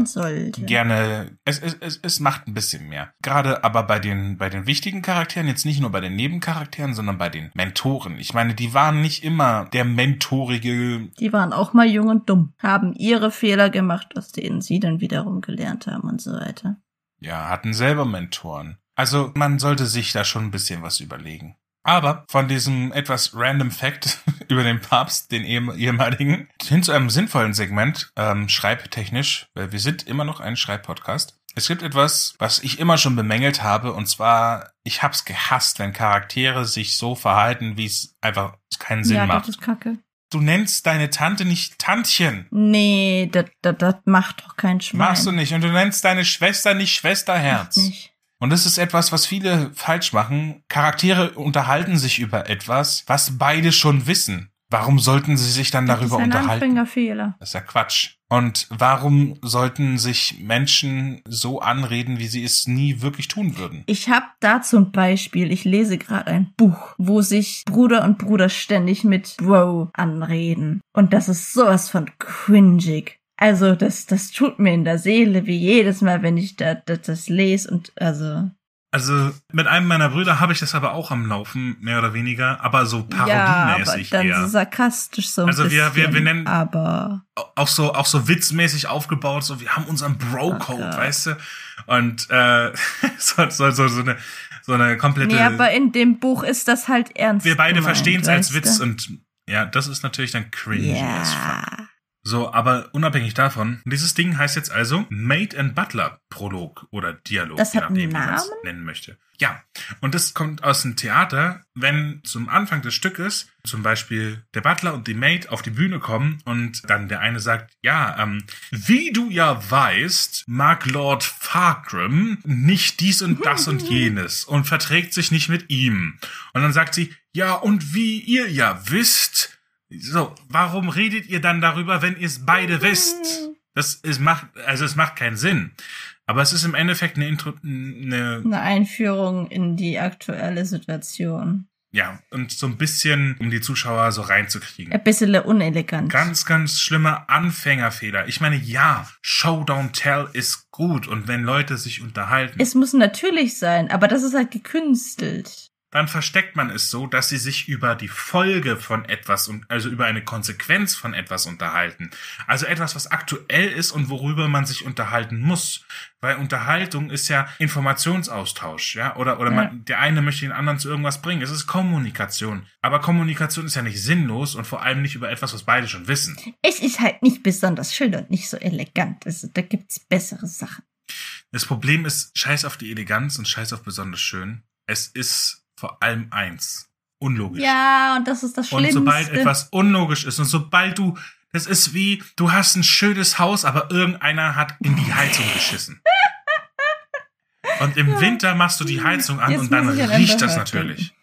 gerne, es, es, es, es macht ein bisschen mehr. Gerade aber bei den, bei den wichtigen Charakteren, jetzt nicht nur bei den Nebencharakteren, sondern bei den Mentoren. Ich meine, die waren nicht immer der mentorige, Die waren auch mal jung und dumm, haben ihre Fehler gemacht, aus denen sie dann wiederum gelernt haben und so weiter. ja, hatten selber Mentoren. Also man sollte sich da schon ein bisschen was überlegen. Aber von diesem etwas random Fact über den Papst, den ehem- ehemaligen, hin zu einem sinnvollen Segment, ähm, schreibtechnisch, weil wir sind immer noch ein Schreibpodcast. Es gibt etwas, was ich immer schon bemängelt habe, und zwar, ich hab's gehasst, wenn Charaktere sich so verhalten, wie es einfach keinen Sinn ja, macht. das ist kacke. Du nennst deine Tante nicht Tantchen. Nee, das, das, das macht doch kein Schwein. Machst du nicht. Und du nennst deine Schwester nicht Schwesterherz. Macht nicht. Und das ist etwas, was viele falsch machen. Charaktere unterhalten sich über etwas, was beide schon wissen. Warum sollten sie sich dann Das darüber ist ein unterhalten? Anfängerfehler. Das ist ja Quatsch. Und warum sollten sich Menschen so anreden, wie sie es nie wirklich tun würden? Ich habe dazu ein Beispiel. Ich lese gerade ein Buch, wo sich Bruder und Bruder ständig mit Bro anreden. Und das ist sowas von cringig. Also das, das tut mir in der Seele wie jedes Mal, wenn ich da, da, das lese und also Also mit einem meiner Brüder habe ich das aber auch am Laufen, mehr oder weniger, aber so ja, aber parodiemäßig dann eher. so sarkastisch so ein Also wir- bisschen. wir- wir nennen- aber auch so auch so witzmäßig aufgebaut, so wir haben unseren Bro-Code, Gott. weißt du? Und äh, so, so, so, so eine so eine komplette nee, aber in dem Buch ist das halt ernst. wir beide verstehen es als Witz du? und ja, das ist natürlich dann cringy as fuck. So, aber unabhängig davon, dieses Ding heißt jetzt also Maid and Butler Prolog oder Dialog, Das je nachdem, wie man es Namen? nennen möchte. Ja, und das kommt aus dem Theater, wenn zum Anfang des Stückes zum Beispiel der Butler und die Maid auf die Bühne kommen und dann der eine sagt, ja, ähm, wie du ja weißt, mag Lord Fargrim nicht dies und das und jenes und verträgt sich nicht mit ihm. Und dann sagt sie, ja, und wie ihr ja wisst, so, warum redet ihr dann darüber, wenn ihr es beide wisst? Das ist, macht, also es macht keinen Sinn. Aber es ist im Endeffekt eine Intro, eine, Eine Einführung in die aktuelle Situation. ja, und so ein bisschen, um die Zuschauer so reinzukriegen. Ein bisschen unelegant. Ganz, ganz schlimmer Anfängerfehler. Ich meine, ja, Show Don't Tell ist gut und wenn Leute sich unterhalten, Es muss natürlich sein, aber das ist halt gekünstelt. Dann versteckt man es so, dass sie sich über die Folge von etwas und also über eine Konsequenz von etwas unterhalten. Also etwas, was aktuell ist und worüber man sich unterhalten muss. Weil Unterhaltung ist ja Informationsaustausch, ja, oder oder man, der eine möchte den anderen zu irgendwas bringen. Es ist Kommunikation. Aber Kommunikation ist ja nicht sinnlos und vor allem nicht über etwas, was beide schon wissen. Es ist halt nicht besonders schön und nicht so elegant. Also, da gibt's bessere Sachen. Das Problem ist, scheiß auf die Eleganz und scheiß auf besonders schön. Es ist vor allem eins. Unlogisch. Ja, und das ist das Und Schlimmste. sobald etwas unlogisch ist und sobald du, das ist wie, du hast ein schönes Haus, aber irgendeiner hat in die Heizung geschissen. Und im Winter machst du die Heizung an Jetzt und dann riecht das natürlich.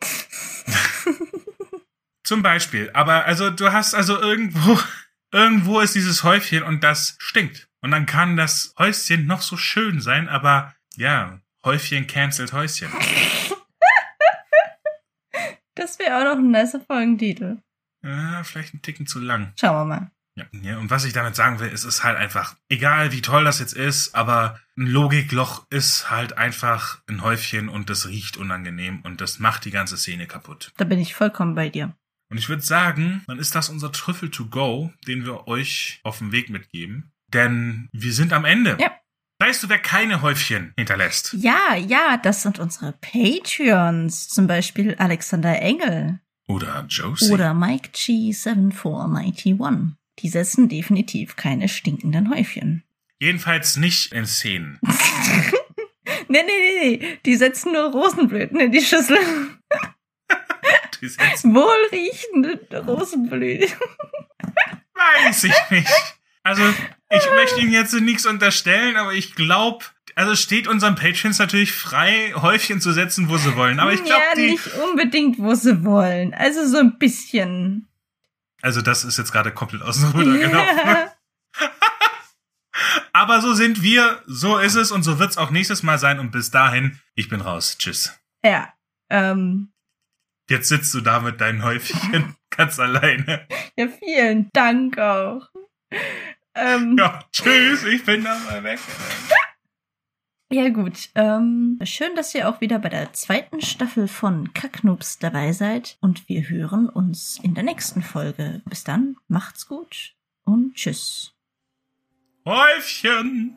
Zum Beispiel. Aber also du hast also irgendwo, irgendwo ist dieses Häufchen und das stinkt. Und dann kann das Häuschen noch so schön sein, aber ja, Häufchen cancelt Häuschen. Das wäre auch noch ein nicer Folgentitel. Ja, vielleicht ein Ticken zu lang. Schauen wir mal. Ja, ja, und was ich damit sagen will, ist es halt einfach, egal wie toll das jetzt ist, aber ein Logikloch ist halt einfach ein Häufchen und das riecht unangenehm und das macht die ganze Szene kaputt. Da bin ich vollkommen bei dir. Und ich würde sagen, dann ist das unser Trüffel to go, den wir euch auf den Weg mitgeben. Denn wir sind am Ende. Ja. Weißt du, wer keine Häufchen hinterlässt? Ja, ja, das sind unsere Patreons. Zum Beispiel Alexander Engel, Oder Josie. Oder Mike G7491. Die setzen definitiv keine stinkenden Häufchen. Jedenfalls nicht in Szenen. Nee, nee, nee, nee. Die setzen nur Rosenblüten in die Schüssel. Die setzen, Wohlriechende Rosenblüten. weiß ich nicht. Also, ich möchte Ihnen jetzt nichts unterstellen, aber ich glaube, also es steht unseren Patrons natürlich frei, Häufchen zu setzen, wo sie wollen. Aber ich glaube, ja, die. nicht unbedingt, wo sie wollen. Also so ein bisschen. Also, das ist jetzt gerade komplett aus dem Ruder gelaufen. Aber so sind wir, so ist es und so wird's auch nächstes Mal sein. Und bis dahin, ich bin raus. Tschüss. ja. Ähm, Jetzt sitzt du da mit deinen Häufchen ganz alleine. ja, vielen Dank auch. Ähm, ja. Ja, tschüss, ich bin da mal weg. gut. Ähm, schön, dass ihr auch wieder bei der zweiten Staffel von Kacknoobs dabei seid. Und wir hören uns in der nächsten Folge. Bis dann, macht's gut und tschüss. Häufchen!